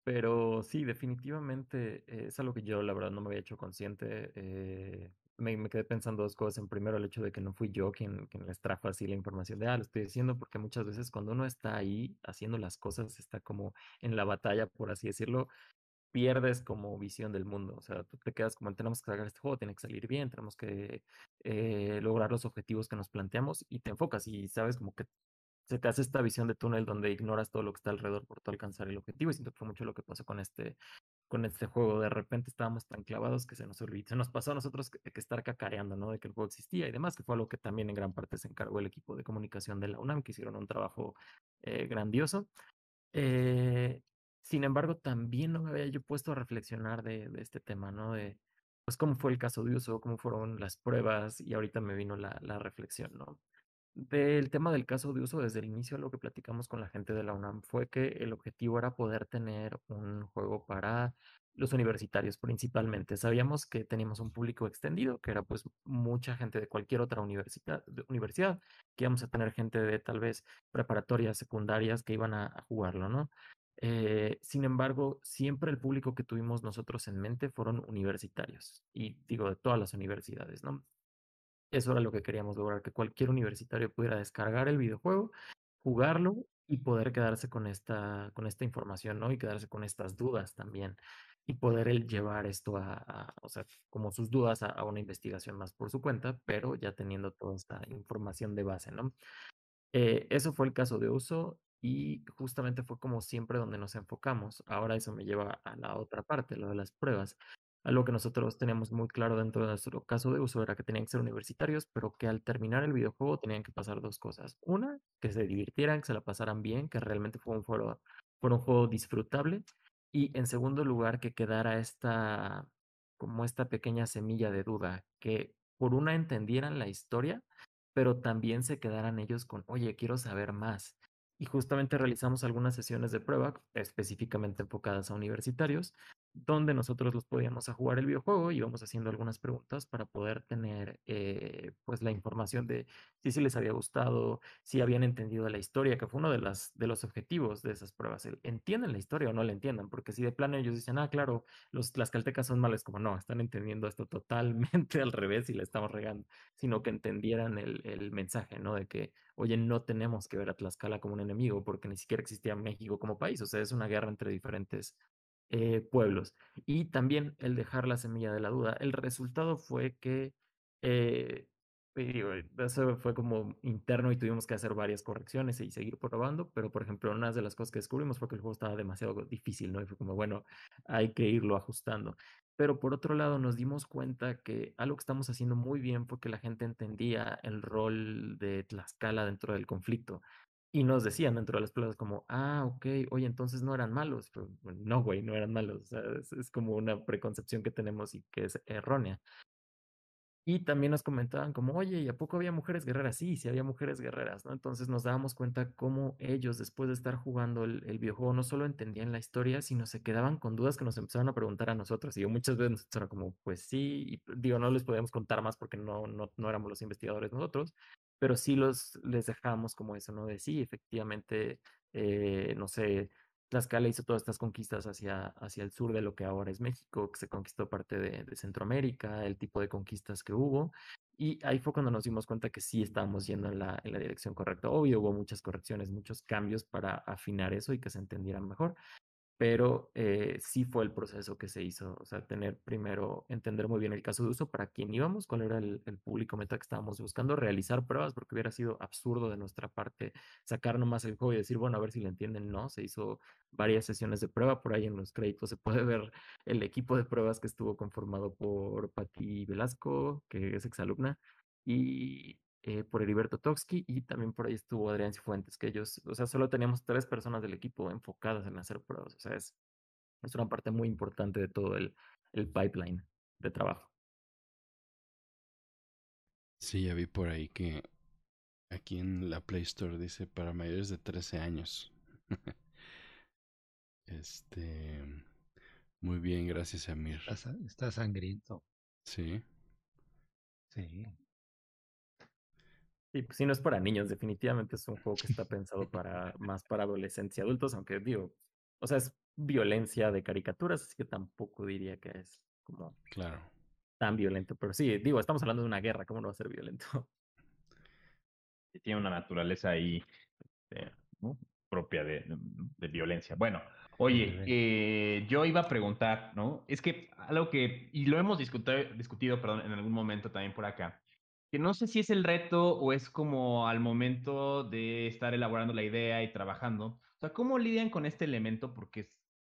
D: Pero sí, definitivamente eh, es algo que yo, la verdad, no me había hecho consciente. Eh, me, me, quedé pensando dos cosas. En primero, el hecho de que no fui yo quien, quien les trajo así la información de, ah, lo estoy diciendo, porque muchas veces cuando uno está ahí haciendo las cosas, está como en la batalla, por así decirlo, pierdes como visión del mundo. O sea, tú te quedas como, tenemos que sacar este juego, tiene que salir bien, tenemos que eh, lograr los objetivos que nos planteamos y te enfocas y sabes como que se te hace esta visión de túnel donde ignoras todo lo que está alrededor por alcanzar el objetivo. Y siento que fue mucho lo que pasó con este, con este juego. De repente estábamos tan clavados que se nos olvidó, se nos pasó a nosotros que, estar cacareando, ¿no? De que el juego existía y demás, que fue algo que también en gran parte se encargó el equipo de comunicación de la UNAM, que hicieron un trabajo eh, grandioso. Eh, sin embargo, también no me había yo puesto a reflexionar de, de, este tema, ¿no? De, pues, cómo fue el caso de uso, cómo fueron las pruebas, y ahorita me vino la, la reflexión, ¿no? Del tema del caso de uso, desde el inicio lo que platicamos con la gente de la UNAM fue que el objetivo era poder tener un juego para los universitarios principalmente. Sabíamos que teníamos un público extendido, que era pues mucha gente de cualquier otra universidad, universidad que íbamos a tener gente de tal vez preparatorias, secundarias que iban a, jugarlo, ¿no? Eh, sin embargo, siempre el público que tuvimos nosotros en mente fueron universitarios, y digo de todas las universidades, ¿no? Eso era lo que queríamos lograr, que cualquier universitario pudiera descargar el videojuego, jugarlo y poder quedarse con esta, con esta información, ¿no? Y quedarse con estas dudas también. Y poder llevar esto a, o sea, como sus dudas a, a, una investigación más por su cuenta, pero ya teniendo toda esta información de base, ¿no? Eh, eso fue el caso de uso y justamente fue como siempre donde nos enfocamos. Ahora eso me lleva a la otra parte, lo de las pruebas. Algo que nosotros teníamos muy claro dentro de nuestro caso de uso era que tenían que ser universitarios, pero que al terminar el videojuego tenían que pasar dos cosas. Una, que se divirtieran, que se la pasaran bien, que realmente fue un, fue un juego disfrutable. Y en segundo lugar, que quedara esta, como esta pequeña semilla de duda, que por una entendieran la historia, pero también se quedaran ellos con, oye, quiero saber más. Y justamente realizamos algunas sesiones de prueba específicamente enfocadas a universitarios, donde nosotros los podíamos jugar el videojuego y íbamos haciendo algunas preguntas para poder tener eh, pues la información de si, si les había gustado, si habían entendido la historia, que fue uno de, las, de los objetivos de esas pruebas, entienden la historia o no la entiendan, porque si de plano ellos dicen, ah, claro, los caltecas son malos, como no, están entendiendo esto totalmente [LAUGHS] al revés y le estamos regando, sino que entendieran el, el mensaje, ¿no? De que, oye, no tenemos que ver a Tlaxcala como un enemigo porque ni siquiera existía México como país, o sea, es una guerra entre diferentes eh, pueblos. Y también el dejar la semilla de la duda. El resultado fue que eh, eso fue como interno y tuvimos que hacer varias correcciones y seguir probando, pero por ejemplo, una de las cosas que descubrimos fue que el juego estaba demasiado difícil, ¿no? Y fue como, bueno, hay que irlo ajustando. Pero por otro lado, nos dimos cuenta que algo que estamos haciendo muy bien fue que la gente entendía el rol de Tlaxcala dentro del conflicto. Y nos decían dentro de las plazas como, ah, ok, oye, entonces no eran malos. Pero, no, güey, no eran malos. O sea, es, es, como una preconcepción que tenemos y que es errónea. Y también nos comentaban como, oye, ¿y a poco había mujeres guerreras? Sí, sí había mujeres guerreras, ¿no? Entonces nos dábamos cuenta cómo ellos, después de estar jugando el, el, videojuego, no solo entendían la historia, sino se quedaban con dudas que nos empezaban a preguntar a nosotros. Y yo muchas veces nosotros era como, pues sí, y digo, no les podíamos contar más porque no, no, no éramos los investigadores nosotros, pero sí los, les dejamos como eso, ¿no? De sí, efectivamente, eh, no sé, Tlaxcala hizo todas estas conquistas hacia, hacia el sur de lo que ahora es México, que se conquistó parte de, de, Centroamérica, el tipo de conquistas que hubo. Y ahí fue cuando nos dimos cuenta que sí estábamos yendo en la, en la dirección correcta. Obvio, hubo muchas correcciones, muchos cambios para afinar eso y que se entendieran mejor pero eh, sí fue el proceso que se hizo, o sea, tener primero, entender muy bien el caso de uso, para quién íbamos, cuál era el, público meta que estábamos buscando, realizar pruebas, porque hubiera sido absurdo de nuestra parte sacar nomás el juego y decir, bueno, a ver si lo entienden, no, se hizo varias sesiones de prueba, por ahí en los créditos se puede [LAUGHS] ver el equipo de pruebas que estuvo conformado por Patti Velasco, que es exalumna, y eh, por Heriberto Toksky y también por ahí estuvo Adrián Cifuentes, que ellos, o sea, solo teníamos tres personas del equipo enfocadas en hacer pruebas, o sea, es, es una parte muy importante de todo el, el pipeline de trabajo.
B: Sí, ya vi por ahí que aquí en la Play Store dice para mayores de 13 años. [LAUGHS] este. Muy bien, gracias, Amir.
C: Está, está sangriento.
B: Sí.
C: Sí.
D: Y pues si no es para niños, definitivamente es un juego que está pensado para más para adolescentes y adultos, aunque digo, o sea, es violencia de caricaturas, así que tampoco diría que es como
B: claro.
D: tan violento, pero sí, digo, estamos hablando de una guerra, ¿cómo no va a ser violento?
A: Y tiene una naturaleza ahí eh, ¿no? propia de, de, violencia. Bueno, oye, eh, yo iba a preguntar, ¿no? Es que algo que, y lo hemos discutido, discutido perdón, en algún momento también por acá, que no sé si es el reto o es como al momento de estar elaborando la idea y trabajando. O sea, ¿cómo lidian con este elemento? Porque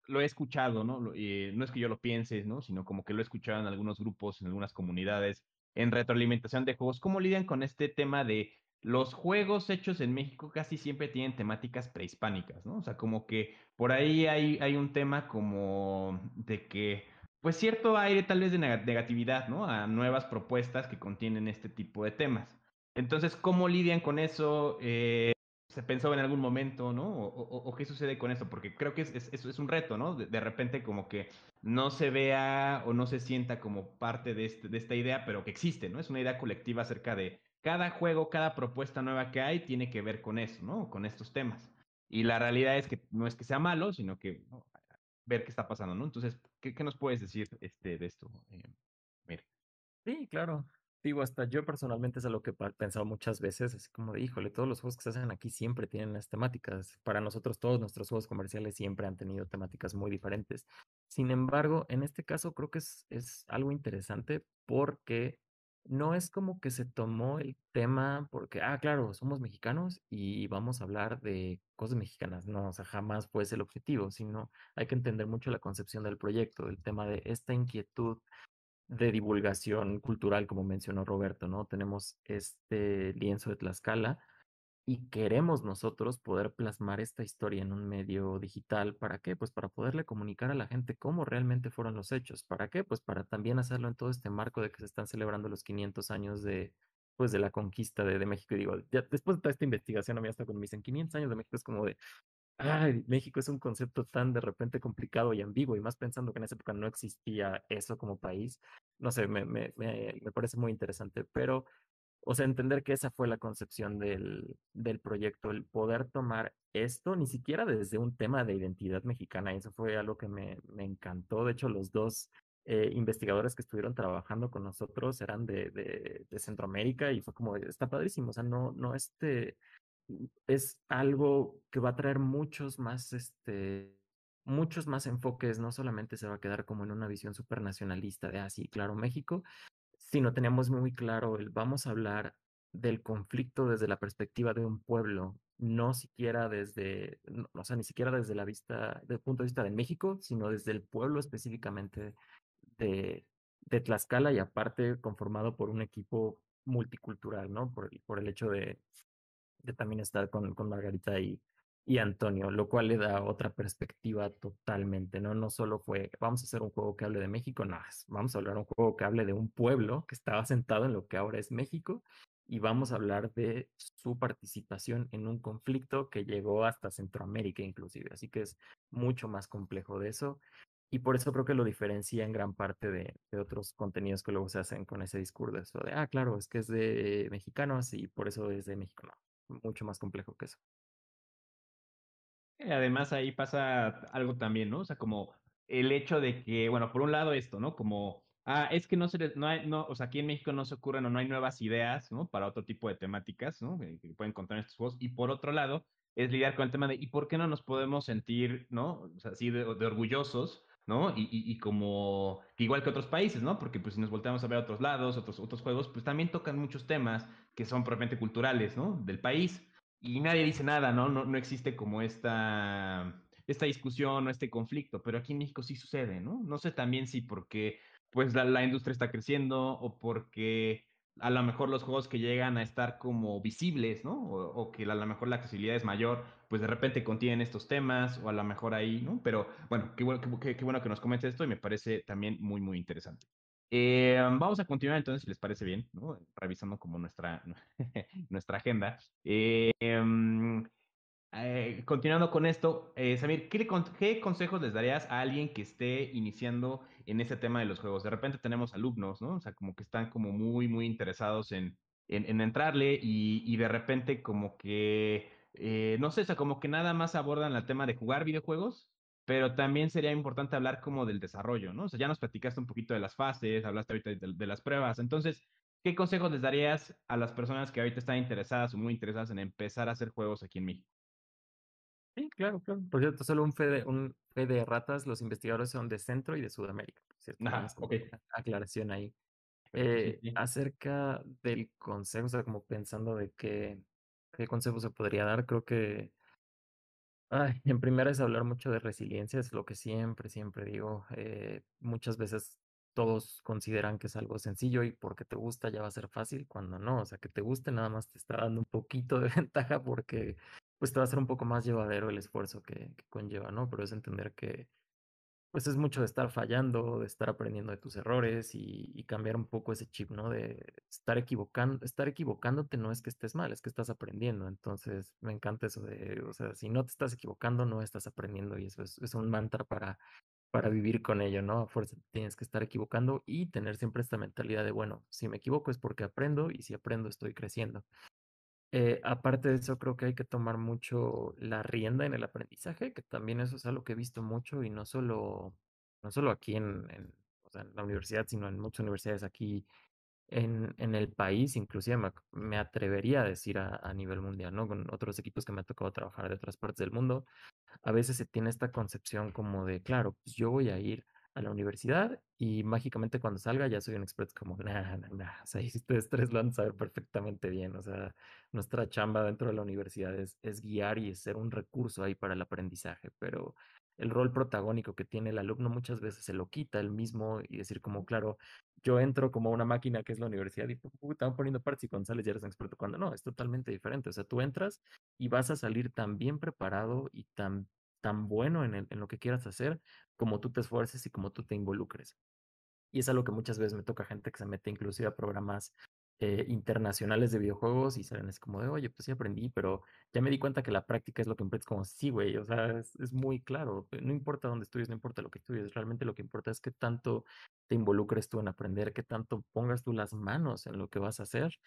A: lo he escuchado, ¿no? Eh, no es que yo lo piense, ¿no? Sino como que lo he escuchado en algunos grupos, en algunas comunidades, en retroalimentación de juegos. ¿Cómo lidian con este tema de los juegos hechos en México casi siempre tienen temáticas prehispánicas, ¿no? O sea, como que por ahí hay, hay un tema como de que pues cierto aire tal vez de negatividad, ¿no? A nuevas propuestas que contienen este tipo de temas. Entonces, ¿cómo lidian con eso? Eh, ¿Se pensó en algún momento, ¿no? O, qué sucede con eso? Porque creo que es, es, un reto, ¿no? De, repente como que no se vea o no se sienta como parte de, este, de esta idea, pero que existe, ¿no? Es una idea colectiva acerca de cada juego, cada propuesta nueva que hay tiene que ver con eso, ¿no? Con estos temas. Y la realidad es que no es que sea malo, sino que ver qué está pasando, ¿no? Entonces, ¿qué, qué nos puedes decir este, de esto? Eh, mira.
D: Sí, claro. Digo, hasta yo personalmente es a lo que he pensado muchas veces, así como de, híjole, todos los juegos que se hacen aquí siempre tienen las temáticas. Para nosotros todos nuestros juegos comerciales siempre han tenido temáticas muy diferentes. Sin embargo, en este caso creo que es, es algo interesante porque no es como que se tomó el tema porque, ah, claro, somos mexicanos y vamos a hablar de cosas mexicanas. No, o sea, jamás fue el objetivo, sino hay que entender mucho la concepción del proyecto, el tema de esta inquietud de divulgación cultural, como mencionó Roberto, ¿no? Tenemos este lienzo de Tlaxcala y queremos nosotros poder plasmar esta historia en un medio digital. ¿Para qué? Pues para poderle comunicar a la gente cómo realmente fueron los hechos. ¿Para qué? Pues para también hacerlo en todo este marco de que se están celebrando los 500 años de, pues, de la conquista de, de México. Y digo, ya, después de toda esta investigación, a mí hasta cuando me dicen 500 años de México es como de, ay, México es un concepto tan de repente complicado y ambiguo, y más pensando que en esa época no existía eso como país, no sé, me, me, me, me parece muy interesante, pero, o sea, entender que esa fue la concepción del, del proyecto, el poder tomar esto, ni siquiera desde un tema de identidad mexicana, y eso fue algo que me, me encantó, de hecho, los dos eh, investigadores que estuvieron trabajando con nosotros eran de, de, Centroamérica y fue como, está padrísimo, o sea, no, no este, es algo que va a traer muchos más, este, muchos más enfoques, no solamente se va a quedar como en una visión supernacionalista de, así, ah, claro, México, sino tenemos muy claro el vamos a hablar del conflicto desde la perspectiva de un pueblo, no siquiera desde, no, o sea, ni siquiera desde la vista, del punto de vista de México, sino desde el pueblo específicamente de, de Tlaxcala y aparte conformado por un equipo multicultural, ¿no? Por, por el hecho de, de también estar con, con Margarita y, y Antonio, lo cual le da otra perspectiva totalmente, ¿no? No solo fue, vamos a hacer un juego que hable de México, no, vamos a hablar un juego que hable de un pueblo que estaba sentado en lo que ahora es México y vamos a hablar de su participación en un conflicto que llegó hasta Centroamérica inclusive, así que es mucho más complejo de eso y por eso creo que lo diferencia en gran parte de, de, otros contenidos que luego se hacen con ese discurso de, ah, claro, es que es de mexicanos y por eso es de México, no mucho más complejo que eso.
A: Además ahí pasa algo también, ¿no? O sea, como el hecho de que, bueno, por un lado esto, ¿no? Como, ah, es que no se les, no hay, no, o sea, aquí en México no se ocurren o no hay nuevas ideas, ¿no? Para otro tipo de temáticas, ¿no? Que, pueden encontrar en estos juegos. Y por otro lado, es lidiar con el tema de, ¿y por qué no nos podemos sentir, ¿no? O sea, así de, de orgullosos ¿no? Y, y, y, como, igual que otros países, ¿no? Porque pues si nos volteamos a ver a otros lados, otros, otros juegos, pues también tocan muchos temas que son propiamente culturales, ¿no? Del país. Y nadie dice nada, ¿no? No, no existe como esta, esta discusión o este conflicto, pero aquí en México sí sucede, ¿no? No sé también si porque pues la, la industria está creciendo o porque a lo mejor los juegos que llegan a estar como visibles, ¿no? O, que a lo mejor la accesibilidad es mayor, pues de repente contienen estos temas, o a lo mejor ahí, ¿no? Pero bueno, qué bueno, qué, qué bueno que nos comentes esto y me parece también muy, muy interesante. Eh, vamos a continuar entonces, si les parece bien, ¿no? Revisando como nuestra, [LAUGHS] nuestra agenda. Eh, eh, continuando con esto, Samir, ¿qué, ¿qué, consejos les darías a alguien que esté iniciando en ese tema de los juegos? De repente tenemos alumnos, ¿no? O sea, como que están como muy, muy interesados en, en, en entrarle y, y, de repente como que, no sé, o sea, como que nada más abordan el tema de jugar videojuegos, pero también sería importante hablar como del desarrollo, ¿no? O sea, ya nos platicaste un poquito de las fases, hablaste ahorita de, de las pruebas, entonces... ¿Qué consejos les darías a las personas que ahorita están interesadas o muy interesadas en empezar a hacer juegos aquí en México?
D: Sí, claro, claro. Por cierto, solo un fe de, un fe de ratas, los investigadores son de Centro y de Sudamérica. ¿cierto?
A: Ajá, okay.
D: Aclaración ahí. Eh, sí, sí. Acerca del consejo, o sea, como pensando de qué, qué consejo se podría dar, creo que en primera es hablar mucho de resiliencia, es lo que siempre, siempre digo. Eh, muchas veces todos consideran que es algo sencillo y porque te gusta ya va a ser fácil, cuando no, o sea, que te guste nada más te está dando un poquito de [LAUGHS] ventaja porque pues te va a ser un poco más llevadero el esfuerzo que, que, conlleva, ¿no? Pero es entender que pues es mucho de estar fallando, de estar aprendiendo de tus errores y, y cambiar un poco ese chip, ¿no? De estar equivocando, estar equivocándote no es que estés mal, es que estás aprendiendo. Entonces, me encanta eso de, o sea, si no te estás equivocando, no estás aprendiendo y eso es, es un mantra para, para vivir con ello, ¿no? A fuerza tienes que estar equivocando y tener siempre esta mentalidad de, bueno, si me equivoco es porque aprendo y si aprendo estoy creciendo. Eh, aparte de eso, creo que hay que tomar mucho la rienda en el aprendizaje, que también eso es algo que he visto mucho y no solo, no solo aquí en, en, la universidad, sino en muchas universidades aquí en, en el país, inclusive me, me atrevería a decir a, a nivel mundial, ¿no? Con otros equipos que me ha tocado trabajar de otras partes del mundo, a veces se tiene esta concepción como de, claro, pues yo voy a ir a la universidad y mágicamente cuando salga ya soy un experto como, nah, nah, nah, o sea, [LAUGHS] ustedes tres lo van a saber perfectamente bien, o sea, nuestra chamba dentro de la universidad es, guiar y es ser un recurso ahí para el aprendizaje, pero el rol protagónico que tiene el alumno muchas veces se lo quita él mismo y decir como, claro, yo entro como una máquina que es la universidad y te están poniendo partes y cuando sales ya eres un experto, cuando no, es totalmente diferente, o sea, tú entras y vas a salir tan bien preparado y tan, tan bueno en, lo que quieras hacer como tú te esfuerces y como tú te involucres. Y es algo que muchas veces me toca gente que se mete inclusive a programas eh, internacionales de videojuegos y salen así como de, oye, pues sí aprendí, pero ya me di cuenta que la práctica es lo que importa. Es como, sí, güey, o sea, es, es, muy claro. No importa dónde estudies, no importa lo que estudies, realmente lo que importa es qué tanto te involucres tú en aprender, qué tanto pongas tú las manos en lo que vas a hacer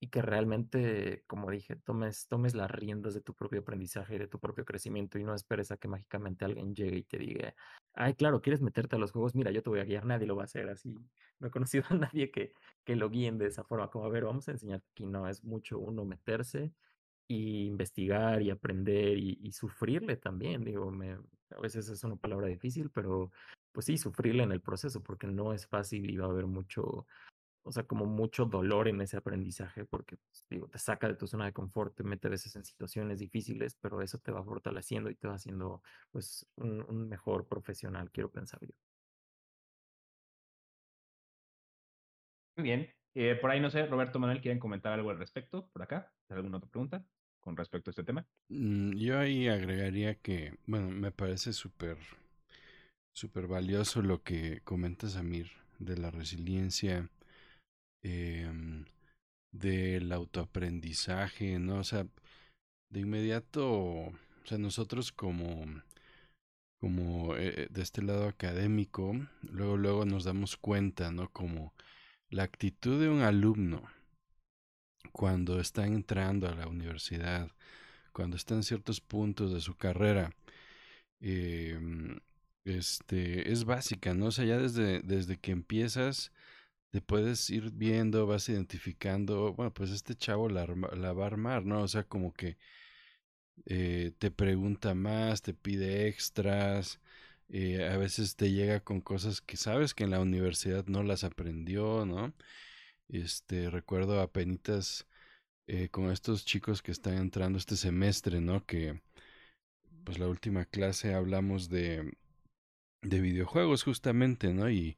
D: y que realmente, como dije, tomes, tomes las riendas de tu propio aprendizaje y de tu propio crecimiento y no esperes a que mágicamente alguien llegue y te diga, ay, claro, ¿quieres meterte a los juegos? Mira, yo te voy a guiar, nadie lo va a hacer así. No he conocido [LAUGHS] a nadie que, que lo guíen de esa forma, como, a ver, vamos a enseñar aquí, no, es mucho uno meterse y investigar y aprender y, sufrirle también, digo, a veces es una palabra difícil, pero pues sí, sufrirle en el proceso, porque no es fácil y va a haber mucho, o sea, como mucho dolor en ese aprendizaje, porque, pues, digo, te saca de tu zona de confort, te mete a veces en situaciones difíciles, pero eso te va fortaleciendo y te va haciendo, pues, un, un mejor profesional, quiero pensar yo.
A: Muy bien. Eh, por ahí, no sé, Roberto Manuel, ¿quieren comentar algo al respecto? ¿Por acá? ¿Alguna otra pregunta con respecto a este tema?
B: Mm, yo ahí agregaría que, bueno, me parece súper, súper valioso lo que comentas, Amir, de la resiliencia eh, del autoaprendizaje, ¿no? O sea, de inmediato, o sea, nosotros como, como eh, de este lado académico, luego, luego nos damos cuenta, ¿no? Como la actitud de un alumno cuando está entrando a la universidad, cuando está en ciertos puntos de su carrera, eh, este, es básica, ¿no? O sea, ya desde, desde que empiezas te puedes ir viendo, vas identificando, bueno, pues este chavo la, la va a armar, ¿no? O sea, como que eh, te pregunta más, te pide extras, eh, a veces te llega con cosas que sabes que en la universidad no las aprendió, ¿no? Este, recuerdo a penitas eh, con estos chicos que están entrando este semestre, ¿no? Que, pues la última clase hablamos de, de videojuegos justamente, ¿no? Y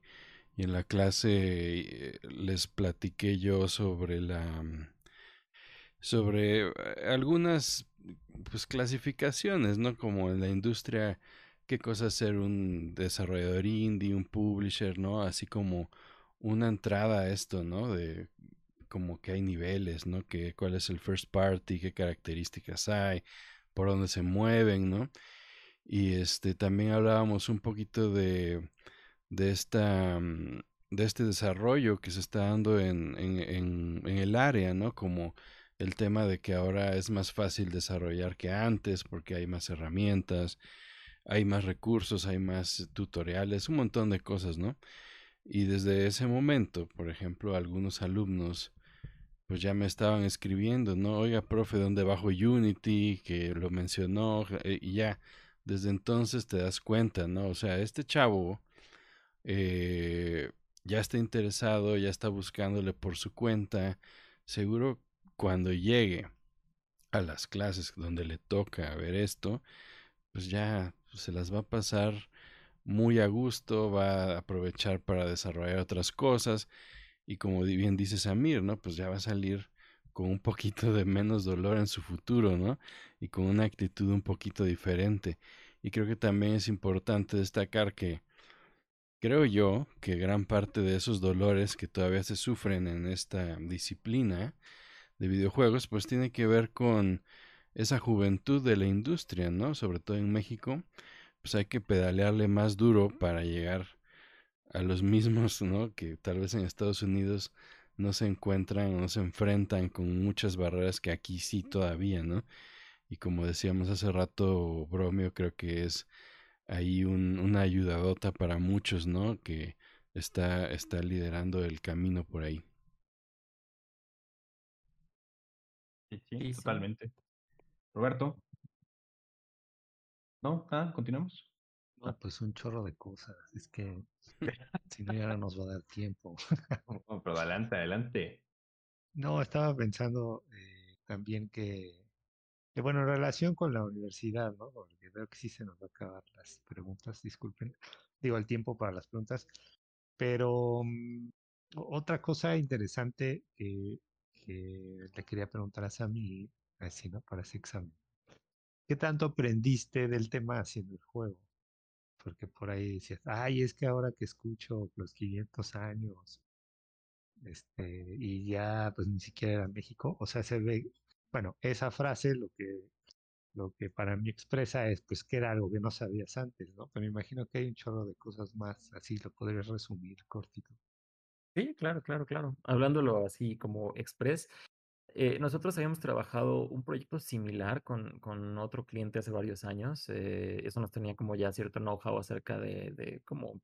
B: y en la clase eh, les platiqué yo sobre la mm, sobre eh, algunas pues clasificaciones, ¿no? Como en la industria qué cosa ser un desarrollador indie, un publisher, ¿no? Así como una entrada a esto, ¿no? De como que hay niveles, ¿no? Que cuál es el first party, qué características hay, por dónde se mueven, ¿no? Y este también hablábamos un poquito de de esta mm, de este desarrollo que se está dando en, en, en, el área, ¿no? Como el tema de que ahora es más fácil desarrollar que antes porque hay más herramientas, hay más recursos, hay más tutoriales, un montón de cosas, ¿no? Y desde ese momento, por ejemplo, algunos alumnos pues ya me estaban escribiendo, ¿no? Oiga, profe, ¿dónde bajo Unity? Que lo mencionó eh, y ya, desde entonces te das cuenta, ¿no? O sea, este chavo eh, ya está interesado, ya está buscándole por su cuenta, seguro cuando llegue a las clases donde le toca ver esto, pues ya se las va a pasar muy a gusto, va a aprovechar para desarrollar otras cosas y como bien dice Samir, ¿no? Pues ya va a salir con un poquito de menos dolor en su futuro, ¿no? Y con una actitud un poquito diferente. Y creo que también es importante destacar que Creo yo que gran parte de esos dolores que todavía se sufren en esta disciplina de videojuegos, pues tiene que ver con esa juventud de la industria, ¿no? Sobre todo en México, pues hay que pedalearle más duro para llegar a los mismos, ¿no? Que tal vez en Estados Unidos no se encuentran, no se enfrentan con muchas barreras que aquí sí todavía, ¿no? Y como decíamos hace rato, Bromio creo que es ahí un, una ayudadota para muchos, ¿no? Que está, está liderando el camino por ahí.
A: Sí, sí, totalmente. Roberto. ¿No? Ah, continuamos.
C: Ah, pues un chorro de cosas. Es que [LAUGHS] si no, ya no nos va a dar tiempo.
A: Oh, pero adelante, adelante.
C: No, estaba pensando eh, también que, bueno, en relación con la universidad, ¿no? Porque veo que sí se nos va a acabar las preguntas, disculpen. Digo, el tiempo para las preguntas. Pero um, otra cosa interesante que, que le quería preguntar a Sammy, así, ¿no? Para ese examen. ¿Qué tanto aprendiste del tema haciendo el juego? Porque por ahí decías, ay, es que ahora que escucho los 500 años, este, y ya pues ni siquiera era México, o sea, se ve, bueno, esa frase lo que, lo que para mí expresa es pues que era algo que no sabías antes, ¿no? Pero me imagino que hay un chorro de cosas más, así lo podrías resumir cortito.
D: Sí, claro, claro, claro. Hablándolo así como express, eh, nosotros habíamos trabajado un proyecto similar con, con otro cliente hace varios años. Eh, eso nos tenía como ya cierto know-how acerca de, de como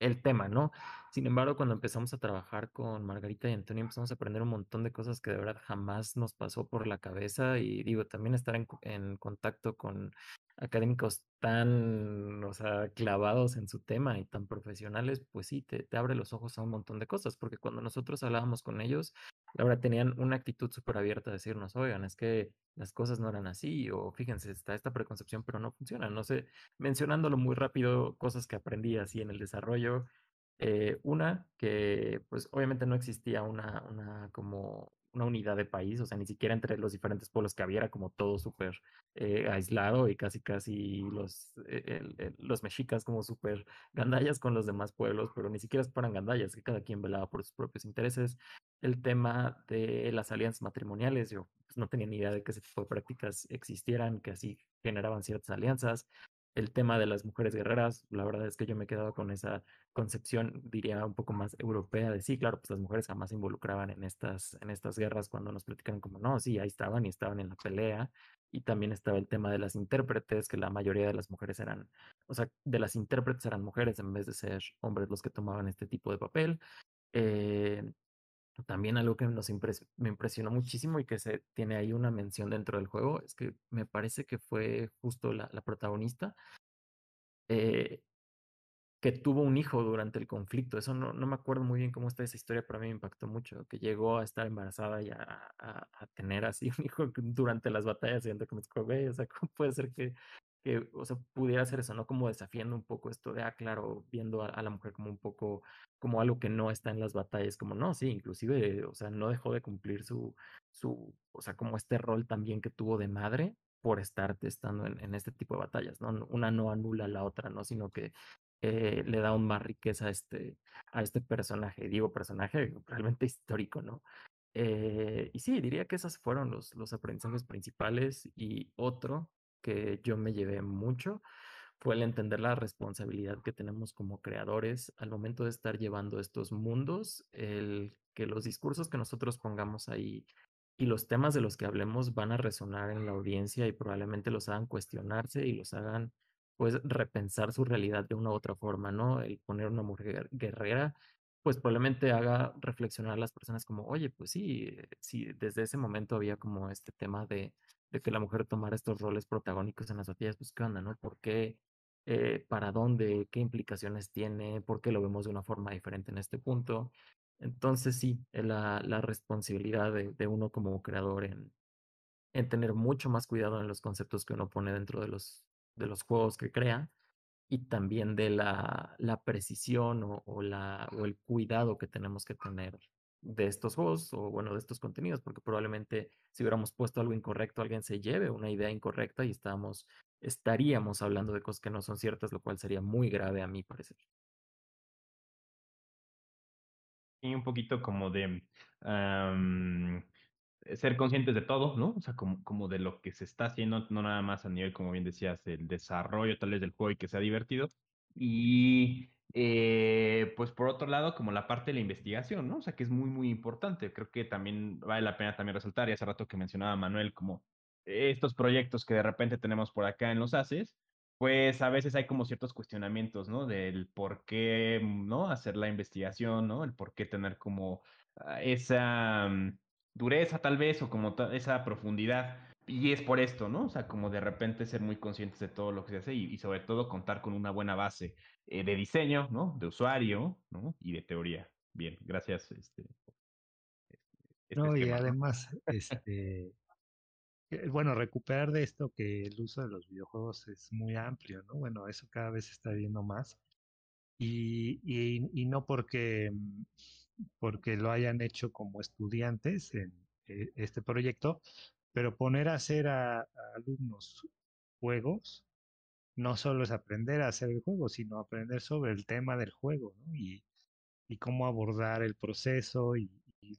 D: el tema, ¿no? Sin embargo, cuando empezamos a trabajar con Margarita y Antonio, empezamos a aprender un montón de cosas que de verdad jamás nos pasó por la cabeza y digo, también estar en, en contacto con académicos tan, o sea, clavados en su tema y tan profesionales, pues sí, te, te abre los ojos a un montón de cosas, porque cuando nosotros hablábamos con ellos, verdad tenían una actitud súper abierta a decirnos, oigan, es que las cosas no eran así, o fíjense, está esta preconcepción, pero no funciona. No sé, mencionándolo muy rápido, cosas que aprendí así en el desarrollo. Eh, una, que pues obviamente no existía una, una como una unidad de país, o sea, ni siquiera entre los diferentes pueblos que había, era como todo súper eh, aislado y casi casi los, eh, los mexicas como súper gandallas con los demás pueblos, pero ni siquiera fueran gandallas, que cada quien velaba por sus propios intereses. El tema de las alianzas matrimoniales, yo pues, no tenía ni idea de que ese tipo de prácticas existieran, que así generaban ciertas alianzas el tema de las mujeres guerreras, la verdad es que yo me he quedado con esa concepción, diría, un poco más europea de sí, claro, pues las mujeres jamás se involucraban en estas, en estas guerras cuando nos platican como no, sí, ahí estaban y estaban en la pelea. Y también estaba el tema de las intérpretes, que la mayoría de las mujeres eran, o sea, de las intérpretes eran mujeres en vez de ser hombres los que tomaban este tipo de papel. Eh, también algo que nos me impresionó muchísimo y que se tiene ahí una mención dentro del juego es que me parece que fue justo la, protagonista eh, que tuvo un hijo durante el conflicto. Eso no, no me acuerdo muy bien cómo está esa historia, pero a mí me impactó mucho, que llegó a estar embarazada y a, a, tener así [LAUGHS] un hijo durante las batallas, y que me o sea, ¿cómo puede ser que que, o sea, pudiera hacer eso, ¿no? Como desafiando un poco esto de, ah, claro, viendo a, la mujer como un poco, como algo que no está en las batallas, como no, sí, inclusive, o sea, no dejó de cumplir su, su, o sea, como este rol también que tuvo de madre por estar estando en, en este tipo de batallas, ¿no? Una no anula a la otra, ¿no? Sino que eh, le da aún más riqueza a este, a este personaje, digo personaje [LAUGHS] realmente histórico, ¿no? Eh, y sí, diría que esos fueron los, los aprendizajes principales y otro que yo me llevé mucho fue el entender la responsabilidad que tenemos como creadores al momento de estar llevando estos mundos, el que los discursos que nosotros pongamos ahí y los temas de los que hablemos van a resonar en la audiencia y probablemente los hagan cuestionarse y los hagan pues repensar su realidad de una u otra forma, ¿no? El poner una mujer guerrera pues probablemente haga reflexionar a las personas como, oye, pues sí, sí, desde ese momento había como este tema de de que la mujer tomara estos roles protagónicos en las batallas, pues qué onda, ¿no? ¿Por qué? Eh, ¿Para dónde? ¿Qué implicaciones tiene? ¿Por qué lo vemos de una forma diferente en este punto? Entonces sí, la, la responsabilidad de, de, uno como creador en, en tener mucho más cuidado en los conceptos que uno pone dentro de los, de los juegos que crea y también de la, la precisión o, o, la, o el cuidado que tenemos que tener de estos juegos o bueno, de estos contenidos, porque probablemente si hubiéramos puesto algo incorrecto, alguien se lleve una idea incorrecta y estamos, estaríamos hablando de cosas que no son ciertas, lo cual sería muy grave a mi parecer.
A: Y un poquito como de ser conscientes de todo, ¿no? O sea, como, como de lo que se está haciendo, no nada más a nivel, como bien decías, el desarrollo tal vez del juego y que sea divertido. Y eh, pues por otro lado, como la parte de la investigación, ¿no? O sea, que es muy, muy importante. Creo que también vale la pena también resaltar, y hace rato que mencionaba Manuel, como estos proyectos que de repente tenemos por acá en los ACES, pues a veces hay como ciertos cuestionamientos, ¿no? Del por qué, ¿no? Hacer la investigación, ¿no? El por qué tener como ah, esa mm, dureza tal vez o como esa profundidad. Y es por esto, ¿no? O sea, como de repente ser muy conscientes de todo lo que se hace y, sobre todo contar con una buena base eh, de diseño, ¿no? De usuario, ¿no? Y de teoría. Bien, gracias. Este,
C: este no, y además, este, eh, bueno, recuperar de esto que el uso de los videojuegos es muy amplio, ¿no? Bueno, eso cada vez se está viendo más. Y, y, no porque, mm, porque lo hayan hecho como estudiantes en eh, este proyecto, pero poner a hacer a, alumnos juegos no solo es aprender a hacer el juego, sino aprender sobre el tema del juego ¿no? y, y, cómo abordar el proceso y,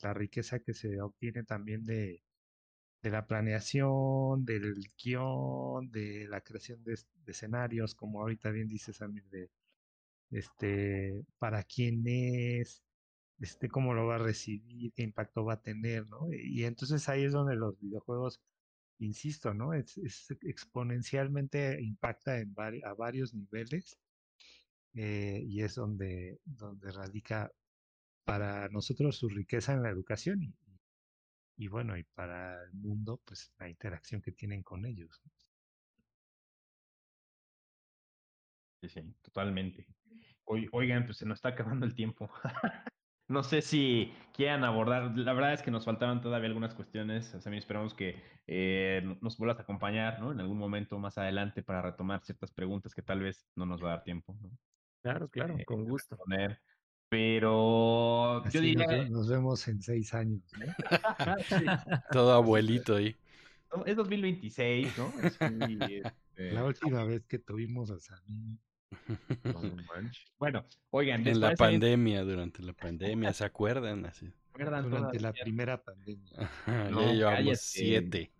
C: la riqueza que se obtiene también de, de, la planeación, del guion, de la creación de, escenarios, como ahorita bien dices, Samir, de este, para quién es, este, cómo lo va a recibir, qué impacto va a tener, ¿no? Y entonces ahí es donde los videojuegos, insisto, ¿no? Es, exponencialmente impacta en a varios niveles eh, y es donde, donde radica para nosotros su riqueza en la educación y, y bueno, y para el mundo, pues la interacción que tienen con ellos.
A: Sí, sí, totalmente. Oigan, pues se nos está acabando el tiempo. [LAUGHS] No sé si quieran abordar, la verdad es que nos faltaban todavía algunas cuestiones, o sea, esperamos que eh, nos vuelvas a acompañar, ¿no? En algún momento más adelante para retomar ciertas preguntas que tal vez no nos va a dar tiempo, ¿no?
D: Claro, claro, eh, con gusto.
A: pero yo diría...
C: Nos, vemos en seis años, ¿no? [LAUGHS] [LAUGHS]
B: Todo abuelito ahí.
A: Es 2026, ¿no? [LAUGHS]
C: Este, la última vez que tuvimos a Sammy [LAUGHS]
A: bueno, oigan.
B: En la pandemia, durante la pandemia, ¿se acuerdan? Así.
C: Durante la primera pandemia.
B: ya llevamos siete.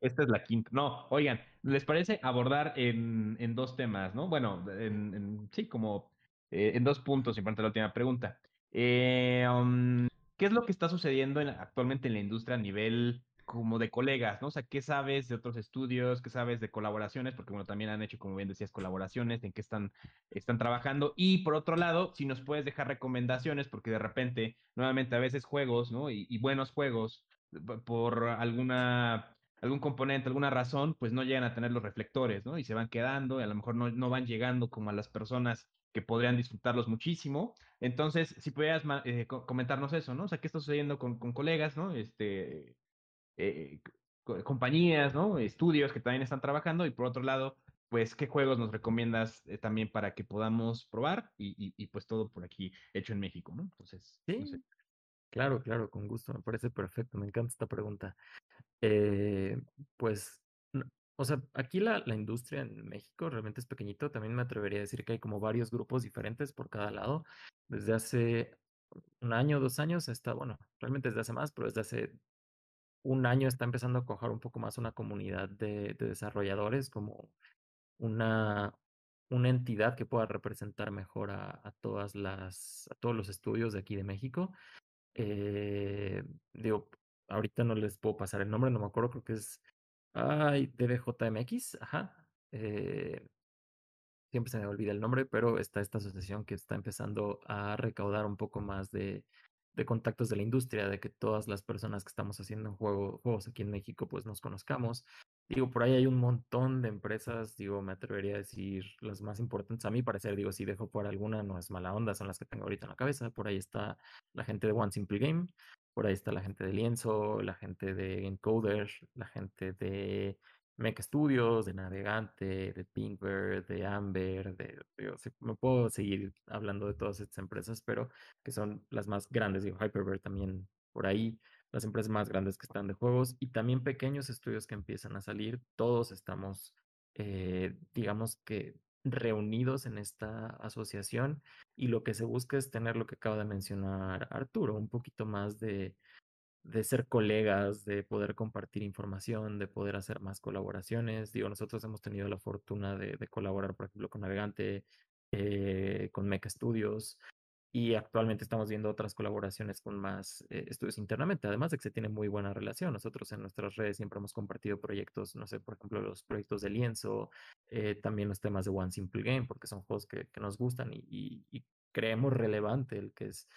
A: Esta es la quinta. No, oigan, ¿les parece abordar en, en dos temas, no? Bueno, en, sí, como eh, en dos puntos, y la última pregunta. Eh, um, ¿Qué es lo que está sucediendo actualmente en la industria a nivel como de colegas, ¿no? O sea, ¿qué sabes de otros estudios? ¿Qué sabes de colaboraciones? Porque, bueno, también han hecho, como bien decías, colaboraciones, en qué están, están trabajando. Y por otro lado, si nos puedes dejar recomendaciones, porque de repente, nuevamente, a veces juegos, ¿no? Y, buenos juegos, por alguna algún componente, alguna razón, pues no llegan a tener los reflectores, ¿no? Y se van quedando, y a lo mejor no, no van llegando como a las personas que podrían disfrutarlos muchísimo. Entonces, si pudieras eh, comentarnos eso, ¿no? O sea, ¿qué está sucediendo con, con colegas, ¿no? Este, eh, compañías, ¿no? Estudios que también están trabajando y por otro lado, pues, ¿qué juegos nos recomiendas eh, también para que podamos probar? Y, y, pues todo por aquí hecho en México, ¿no? Entonces,
D: sí. Claro, claro, con gusto, me parece perfecto, me encanta esta pregunta. Eh, pues, o sea, aquí la, la industria en México realmente es pequeñito, también me atrevería a decir que hay como varios grupos diferentes por cada lado. Desde hace un año, dos años, está, bueno, realmente desde hace más, pero desde hace un año está empezando a coger un poco más una comunidad de, desarrolladores como una, una entidad que pueda representar mejor a, todas las, a todos los estudios de aquí de México. Eh, ahorita no les puedo pasar el nombre, no me acuerdo, creo que es ay, DBJMX, ajá. Eh, siempre se me olvida el nombre, pero está esta asociación que está empezando a recaudar un poco más de, de contactos de la industria, de que todas las personas que estamos haciendo juegos aquí en México pues nos conozcamos. Digo, por ahí hay un montón de empresas, digo, me atrevería a decir las más importantes a mi parecer, digo, si dejo por alguna no es mala onda, son las que tengo ahorita en la cabeza, por ahí está la gente de One Simple Game, por ahí está la gente de Lienzo, la gente de Encoder, la gente de Mech Studios, de Navegante, de Pinkbird, de Amber, de, me puedo seguir hablando de todas estas empresas, pero que son las más grandes, digo, Hyperbird también por ahí, las empresas más grandes que están de juegos y también pequeños estudios que empiezan a salir, todos estamos, eh, digamos que reunidos en esta asociación y lo que se busca es tener lo que acaba de mencionar Arturo, un poquito más de de ser colegas, de poder compartir información, de poder hacer más colaboraciones. Digo, nosotros hemos tenido la fortuna de, colaborar, por ejemplo, con Navegante, eh, con Mecha Studios, y actualmente estamos viendo otras colaboraciones con más eh, estudios internamente, además de que se tiene muy buena relación. Nosotros en nuestras redes siempre hemos compartido proyectos, no sé, por ejemplo, los proyectos de lienzo, eh, también los temas de One Simple Game, porque son juegos que, que nos gustan y, y, creemos relevante el que es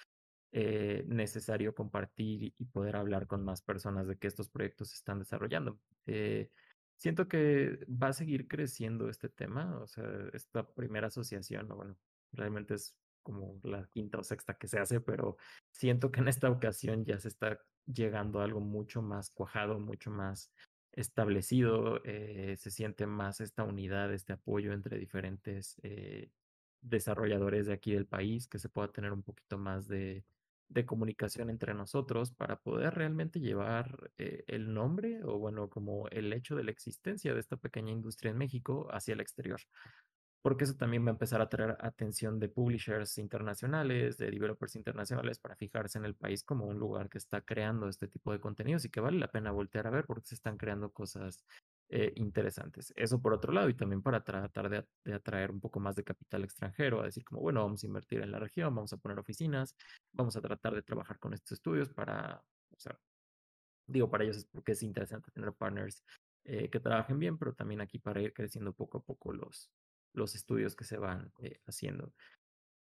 D: eh, necesario compartir y poder hablar con más personas de que estos proyectos se están desarrollando. siento que va a seguir creciendo este tema, o sea, esta primera asociación, bueno, realmente es como la quinta o sexta que se hace, pero siento que en esta ocasión ya se está llegando a algo mucho más cuajado, mucho más establecido, eh, se siente más esta unidad, este apoyo entre diferentes eh, desarrolladores de aquí del país, que se pueda tener un poquito más de, de comunicación entre nosotros para poder realmente llevar eh, el nombre o bueno, como el hecho de la existencia de esta pequeña industria en México hacia el exterior. Porque eso también va a empezar a traer atención de publishers internacionales, de developers internacionales, para fijarse en el país como un lugar que está creando este tipo de contenidos y que vale la pena voltear a ver porque se están creando cosas eh, interesantes. Eso por otro lado, y también para tratar de, atraer un poco más de capital extranjero, a decir como, bueno, vamos a invertir en la región, vamos a poner oficinas, vamos a tratar de trabajar con estos estudios para, o sea, digo, para ellos es porque es interesante tener partners eh, que trabajen bien, pero también aquí para ir creciendo poco a poco los, los estudios que se van eh, haciendo.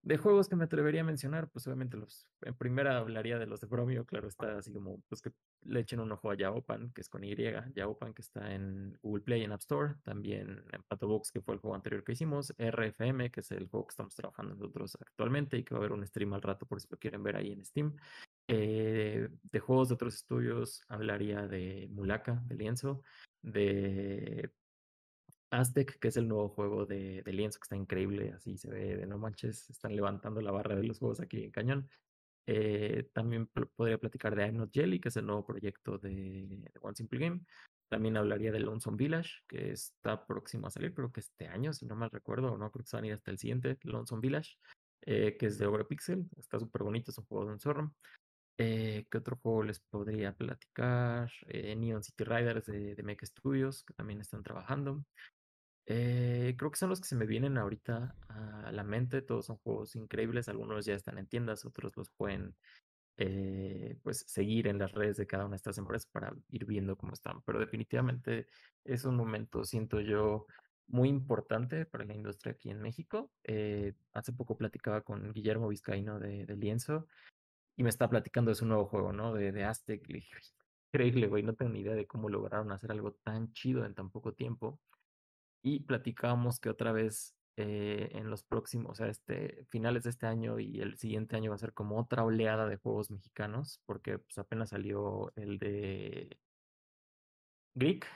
D: De juegos que me atrevería a mencionar, pues obviamente los, en primera hablaría de los de Bromio, claro, está así como, pues que le echen un ojo a Yaopan, que es con Y, Yaopan, que está en Google Play y en App Store, también en Patobox, que fue el juego anterior que hicimos, RFM, que es el juego que estamos trabajando nosotros actualmente y que va a haber un stream al rato por si lo quieren ver ahí en Steam. Eh, de juegos de otros estudios, hablaría de Mulaka, de Lienzo, de Aztec, que es el nuevo juego de, de, lienzo que está increíble, así se ve de no manches, están levantando la barra de los juegos aquí en Cañón. Eh, también podría platicar de I'm Not Jelly, que es el nuevo proyecto de, One Simple Game. También hablaría de Lonesome Village, que está próximo a salir, creo que este año, si no mal recuerdo, o no, creo que se van a ir hasta el siguiente, Lonesome Village, eh, que es de Overpixel, está súper bonito, es un juego de un zorro. Eh, ¿Qué otro juego les podría platicar? Neon City Riders de, de Mecha Studios, que también están trabajando. Eh, creo que son los que se me vienen ahorita a la mente. Todos son juegos increíbles. Algunos ya están en tiendas, otros los pueden eh, pues seguir en las redes de cada una de estas empresas para ir viendo cómo están. Pero definitivamente es un momento, siento yo, muy importante para la industria aquí en México. Eh, hace poco platicaba con Guillermo Vizcaíno de, de, Lienzo y me está platicando de su nuevo juego, ¿no? De, de Aztec. Increíble, güey, no tengo ni idea de cómo lograron hacer algo tan chido en tan poco tiempo y platicábamos que otra vez eh, en los próximos, o sea, este, finales de este año y el siguiente año va a ser como otra oleada de juegos mexicanos, porque pues, apenas salió el de Greek,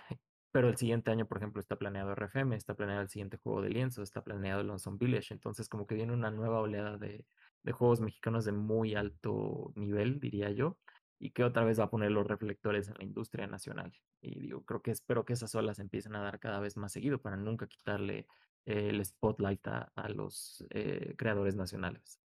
D: pero el siguiente año, por ejemplo, está planeado RFM, está planeado el siguiente juego de lienzo, está planeado Lonesome Village, entonces como que viene una nueva oleada de, de juegos mexicanos de muy alto nivel, diría yo, y que otra vez va a poner los reflectores en la industria nacional. Y digo, creo que espero que esas olas empiecen a dar cada vez más seguido para nunca quitarle eh, el spotlight a, los eh, creadores nacionales.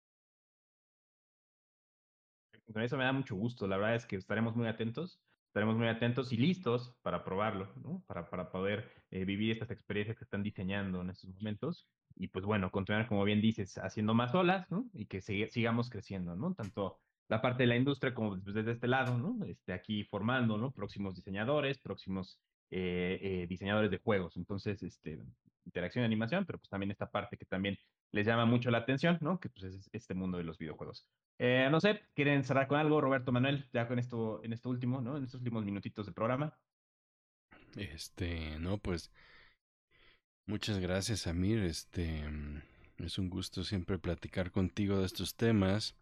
A: Con eso me da mucho gusto. La verdad es que estaremos muy atentos, estaremos muy atentos y listos para probarlo, ¿no? Para, para poder eh, vivir estas experiencias que están diseñando en estos momentos. Y pues bueno, continuar, como bien dices, haciendo más olas, ¿no? Y que sigamos creciendo, ¿no? Tanto la parte de la industria como pues, desde este lado, ¿no? Este, aquí formando, ¿no? Próximos diseñadores, próximos eh, eh, diseñadores de juegos. Entonces, este, interacción y animación, pero pues también esta parte que también les llama mucho la atención, ¿no? Que pues es este mundo de los videojuegos. Eh, no sé, ¿quieren cerrar con algo, Roberto Manuel? Ya con esto, en esto último, ¿no? En estos últimos minutitos del programa.
B: Este, no, pues muchas gracias, Amir. Este, es un gusto siempre platicar contigo de estos temas.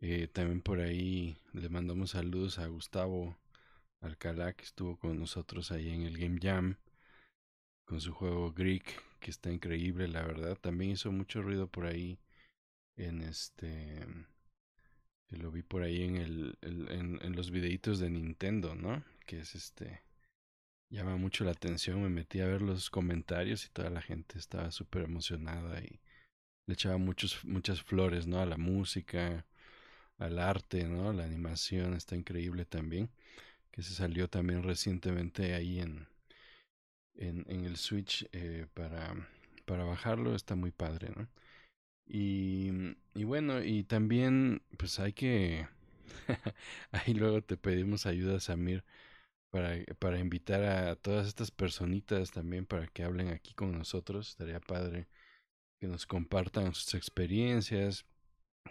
B: Eh, también por ahí le mandamos saludos a Gustavo Alcalá, que estuvo con nosotros ahí en el Game Jam, con su juego Greek, que está increíble, la verdad. También hizo mucho ruido por ahí en este... Que lo vi por ahí en, el, en, los videitos de Nintendo, ¿no? Que es este... Llama mucho la atención, me metí a ver los comentarios y toda la gente estaba súper emocionada y le echaba muchos, muchas flores, ¿no? A la música, al arte, ¿no? La animación está increíble también, que se salió también recientemente ahí en, en, el Switch eh, para, para bajarlo está muy padre, ¿no? Y, y bueno, y también pues hay que... [LAUGHS] Ahí luego te pedimos ayuda, Samir, para, para invitar a todas estas personitas también para que hablen aquí con nosotros. Estaría padre que nos compartan sus experiencias,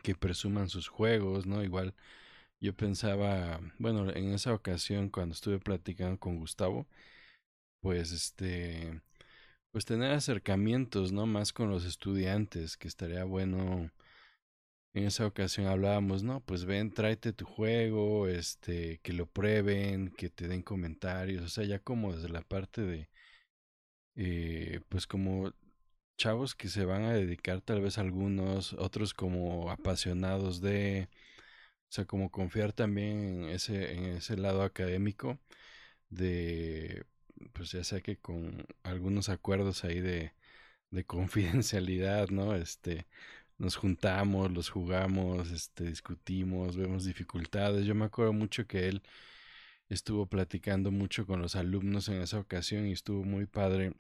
B: que presuman sus juegos, ¿no? Igual yo pensaba, bueno, en esa ocasión cuando estuve platicando con Gustavo, pues este, pues tener acercamientos, ¿no? Más con los estudiantes, que estaría bueno. En esa ocasión hablábamos, no, pues ven, tráete tu juego, este, que lo prueben, que te den comentarios, o sea, ya como desde la parte de, eh, pues como chavos que se van a dedicar tal vez algunos, otros como apasionados de, o sea, como confiar también en ese, en ese lado académico de, pues ya sea que con algunos acuerdos ahí de, de confidencialidad, ¿no? Este, nos juntamos, los jugamos, este, discutimos, vemos dificultades. Yo me acuerdo mucho que él estuvo platicando mucho con los alumnos en esa ocasión y estuvo muy padre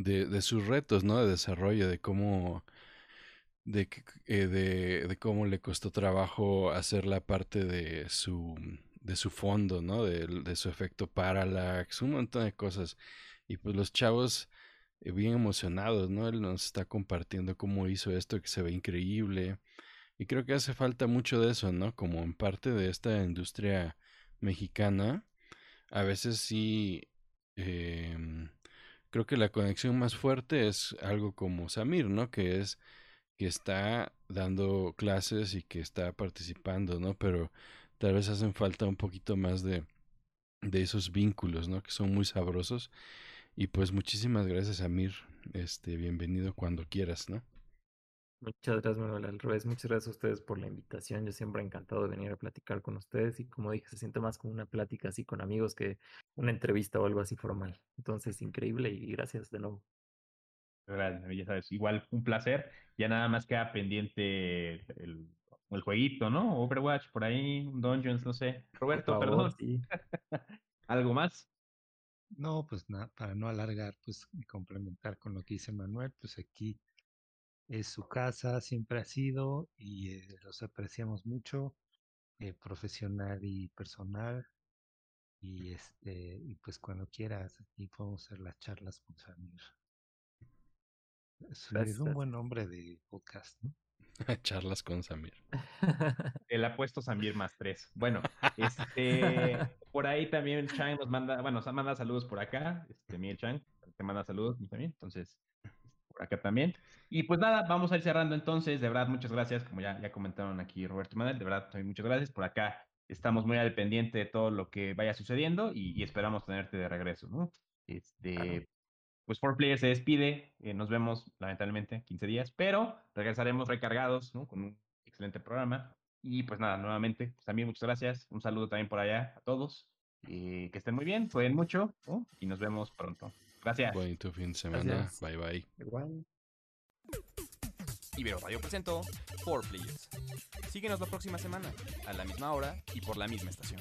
B: de, de sus retos, ¿no? De desarrollo, de cómo, de, eh, de, de cómo le costó trabajo hacer la parte de su, de su fondo, ¿no? De, de su efecto parallax, un montón de cosas. Y pues los chavos eh, bien emocionados, ¿no? Él nos está compartiendo cómo hizo esto que se ve increíble. Y creo que hace falta mucho de eso, ¿no? Como en parte de esta industria mexicana, a veces sí eh, creo que la conexión más fuerte es algo como Samir, ¿no? Que es que está dando clases y que está participando, ¿no? Pero tal vez hacen falta un poquito más de, de esos vínculos, ¿no? Que son muy sabrosos. Y pues muchísimas gracias, Amir. Este, bienvenido cuando quieras, ¿no?
D: Muchas gracias, Manuel. Al revés, muchas gracias a ustedes por la invitación. Yo siempre encantado de venir a platicar con ustedes y como dije, se siente más como una plática así con amigos que una entrevista o algo así formal. Entonces, increíble y gracias de nuevo.
A: Gracias, ya sabes, igual un placer. Ya nada más queda pendiente el, el jueguito, ¿no? Overwatch, por ahí, Dungeons, no sé. Roberto,
D: favor,
A: perdón.
D: sí. [LAUGHS]
A: ¿Algo más?
C: No, pues nada, para no alargar, pues y complementar con lo que dice Manuel, pues aquí es su casa, siempre ha sido y eh, los apreciamos mucho, eh, profesional y personal. Y este, y pues cuando quieras, aquí podemos hacer las charlas con Samir. Samir es un buen nombre de podcast, ¿no? [LAUGHS]
B: Charlas con Samir. [LAUGHS]
A: El apuesto Samir más tres. Bueno, este, [LAUGHS] por ahí también Chang nos manda, bueno, nos manda saludos por acá, este, Miguel Chang, te manda saludos también, entonces, por acá también. Y pues nada, vamos a ir cerrando entonces, de verdad, muchas gracias, como ya, ya comentaron aquí Roberto y Manuel, de verdad, también muchas gracias, por acá estamos muy al pendiente de todo lo que vaya sucediendo y, y esperamos tenerte de regreso, ¿no? Este,
D: Claro.
A: pues 4Player se despide, eh, nos vemos lamentablemente 15 días, pero regresaremos recargados, ¿no? Con un excelente programa. Y pues nada, nuevamente, pues también muchas gracias. Un saludo también por allá a todos. Y que estén muy bien, jueguen mucho ¿no? y nos vemos pronto. Gracias.
B: Bonito fin de semana.
D: Gracias.
B: Bye bye.
D: Igual.
E: Ibero Radio presentó 4 Players. Síguenos la próxima semana, a la misma hora y por la misma estación.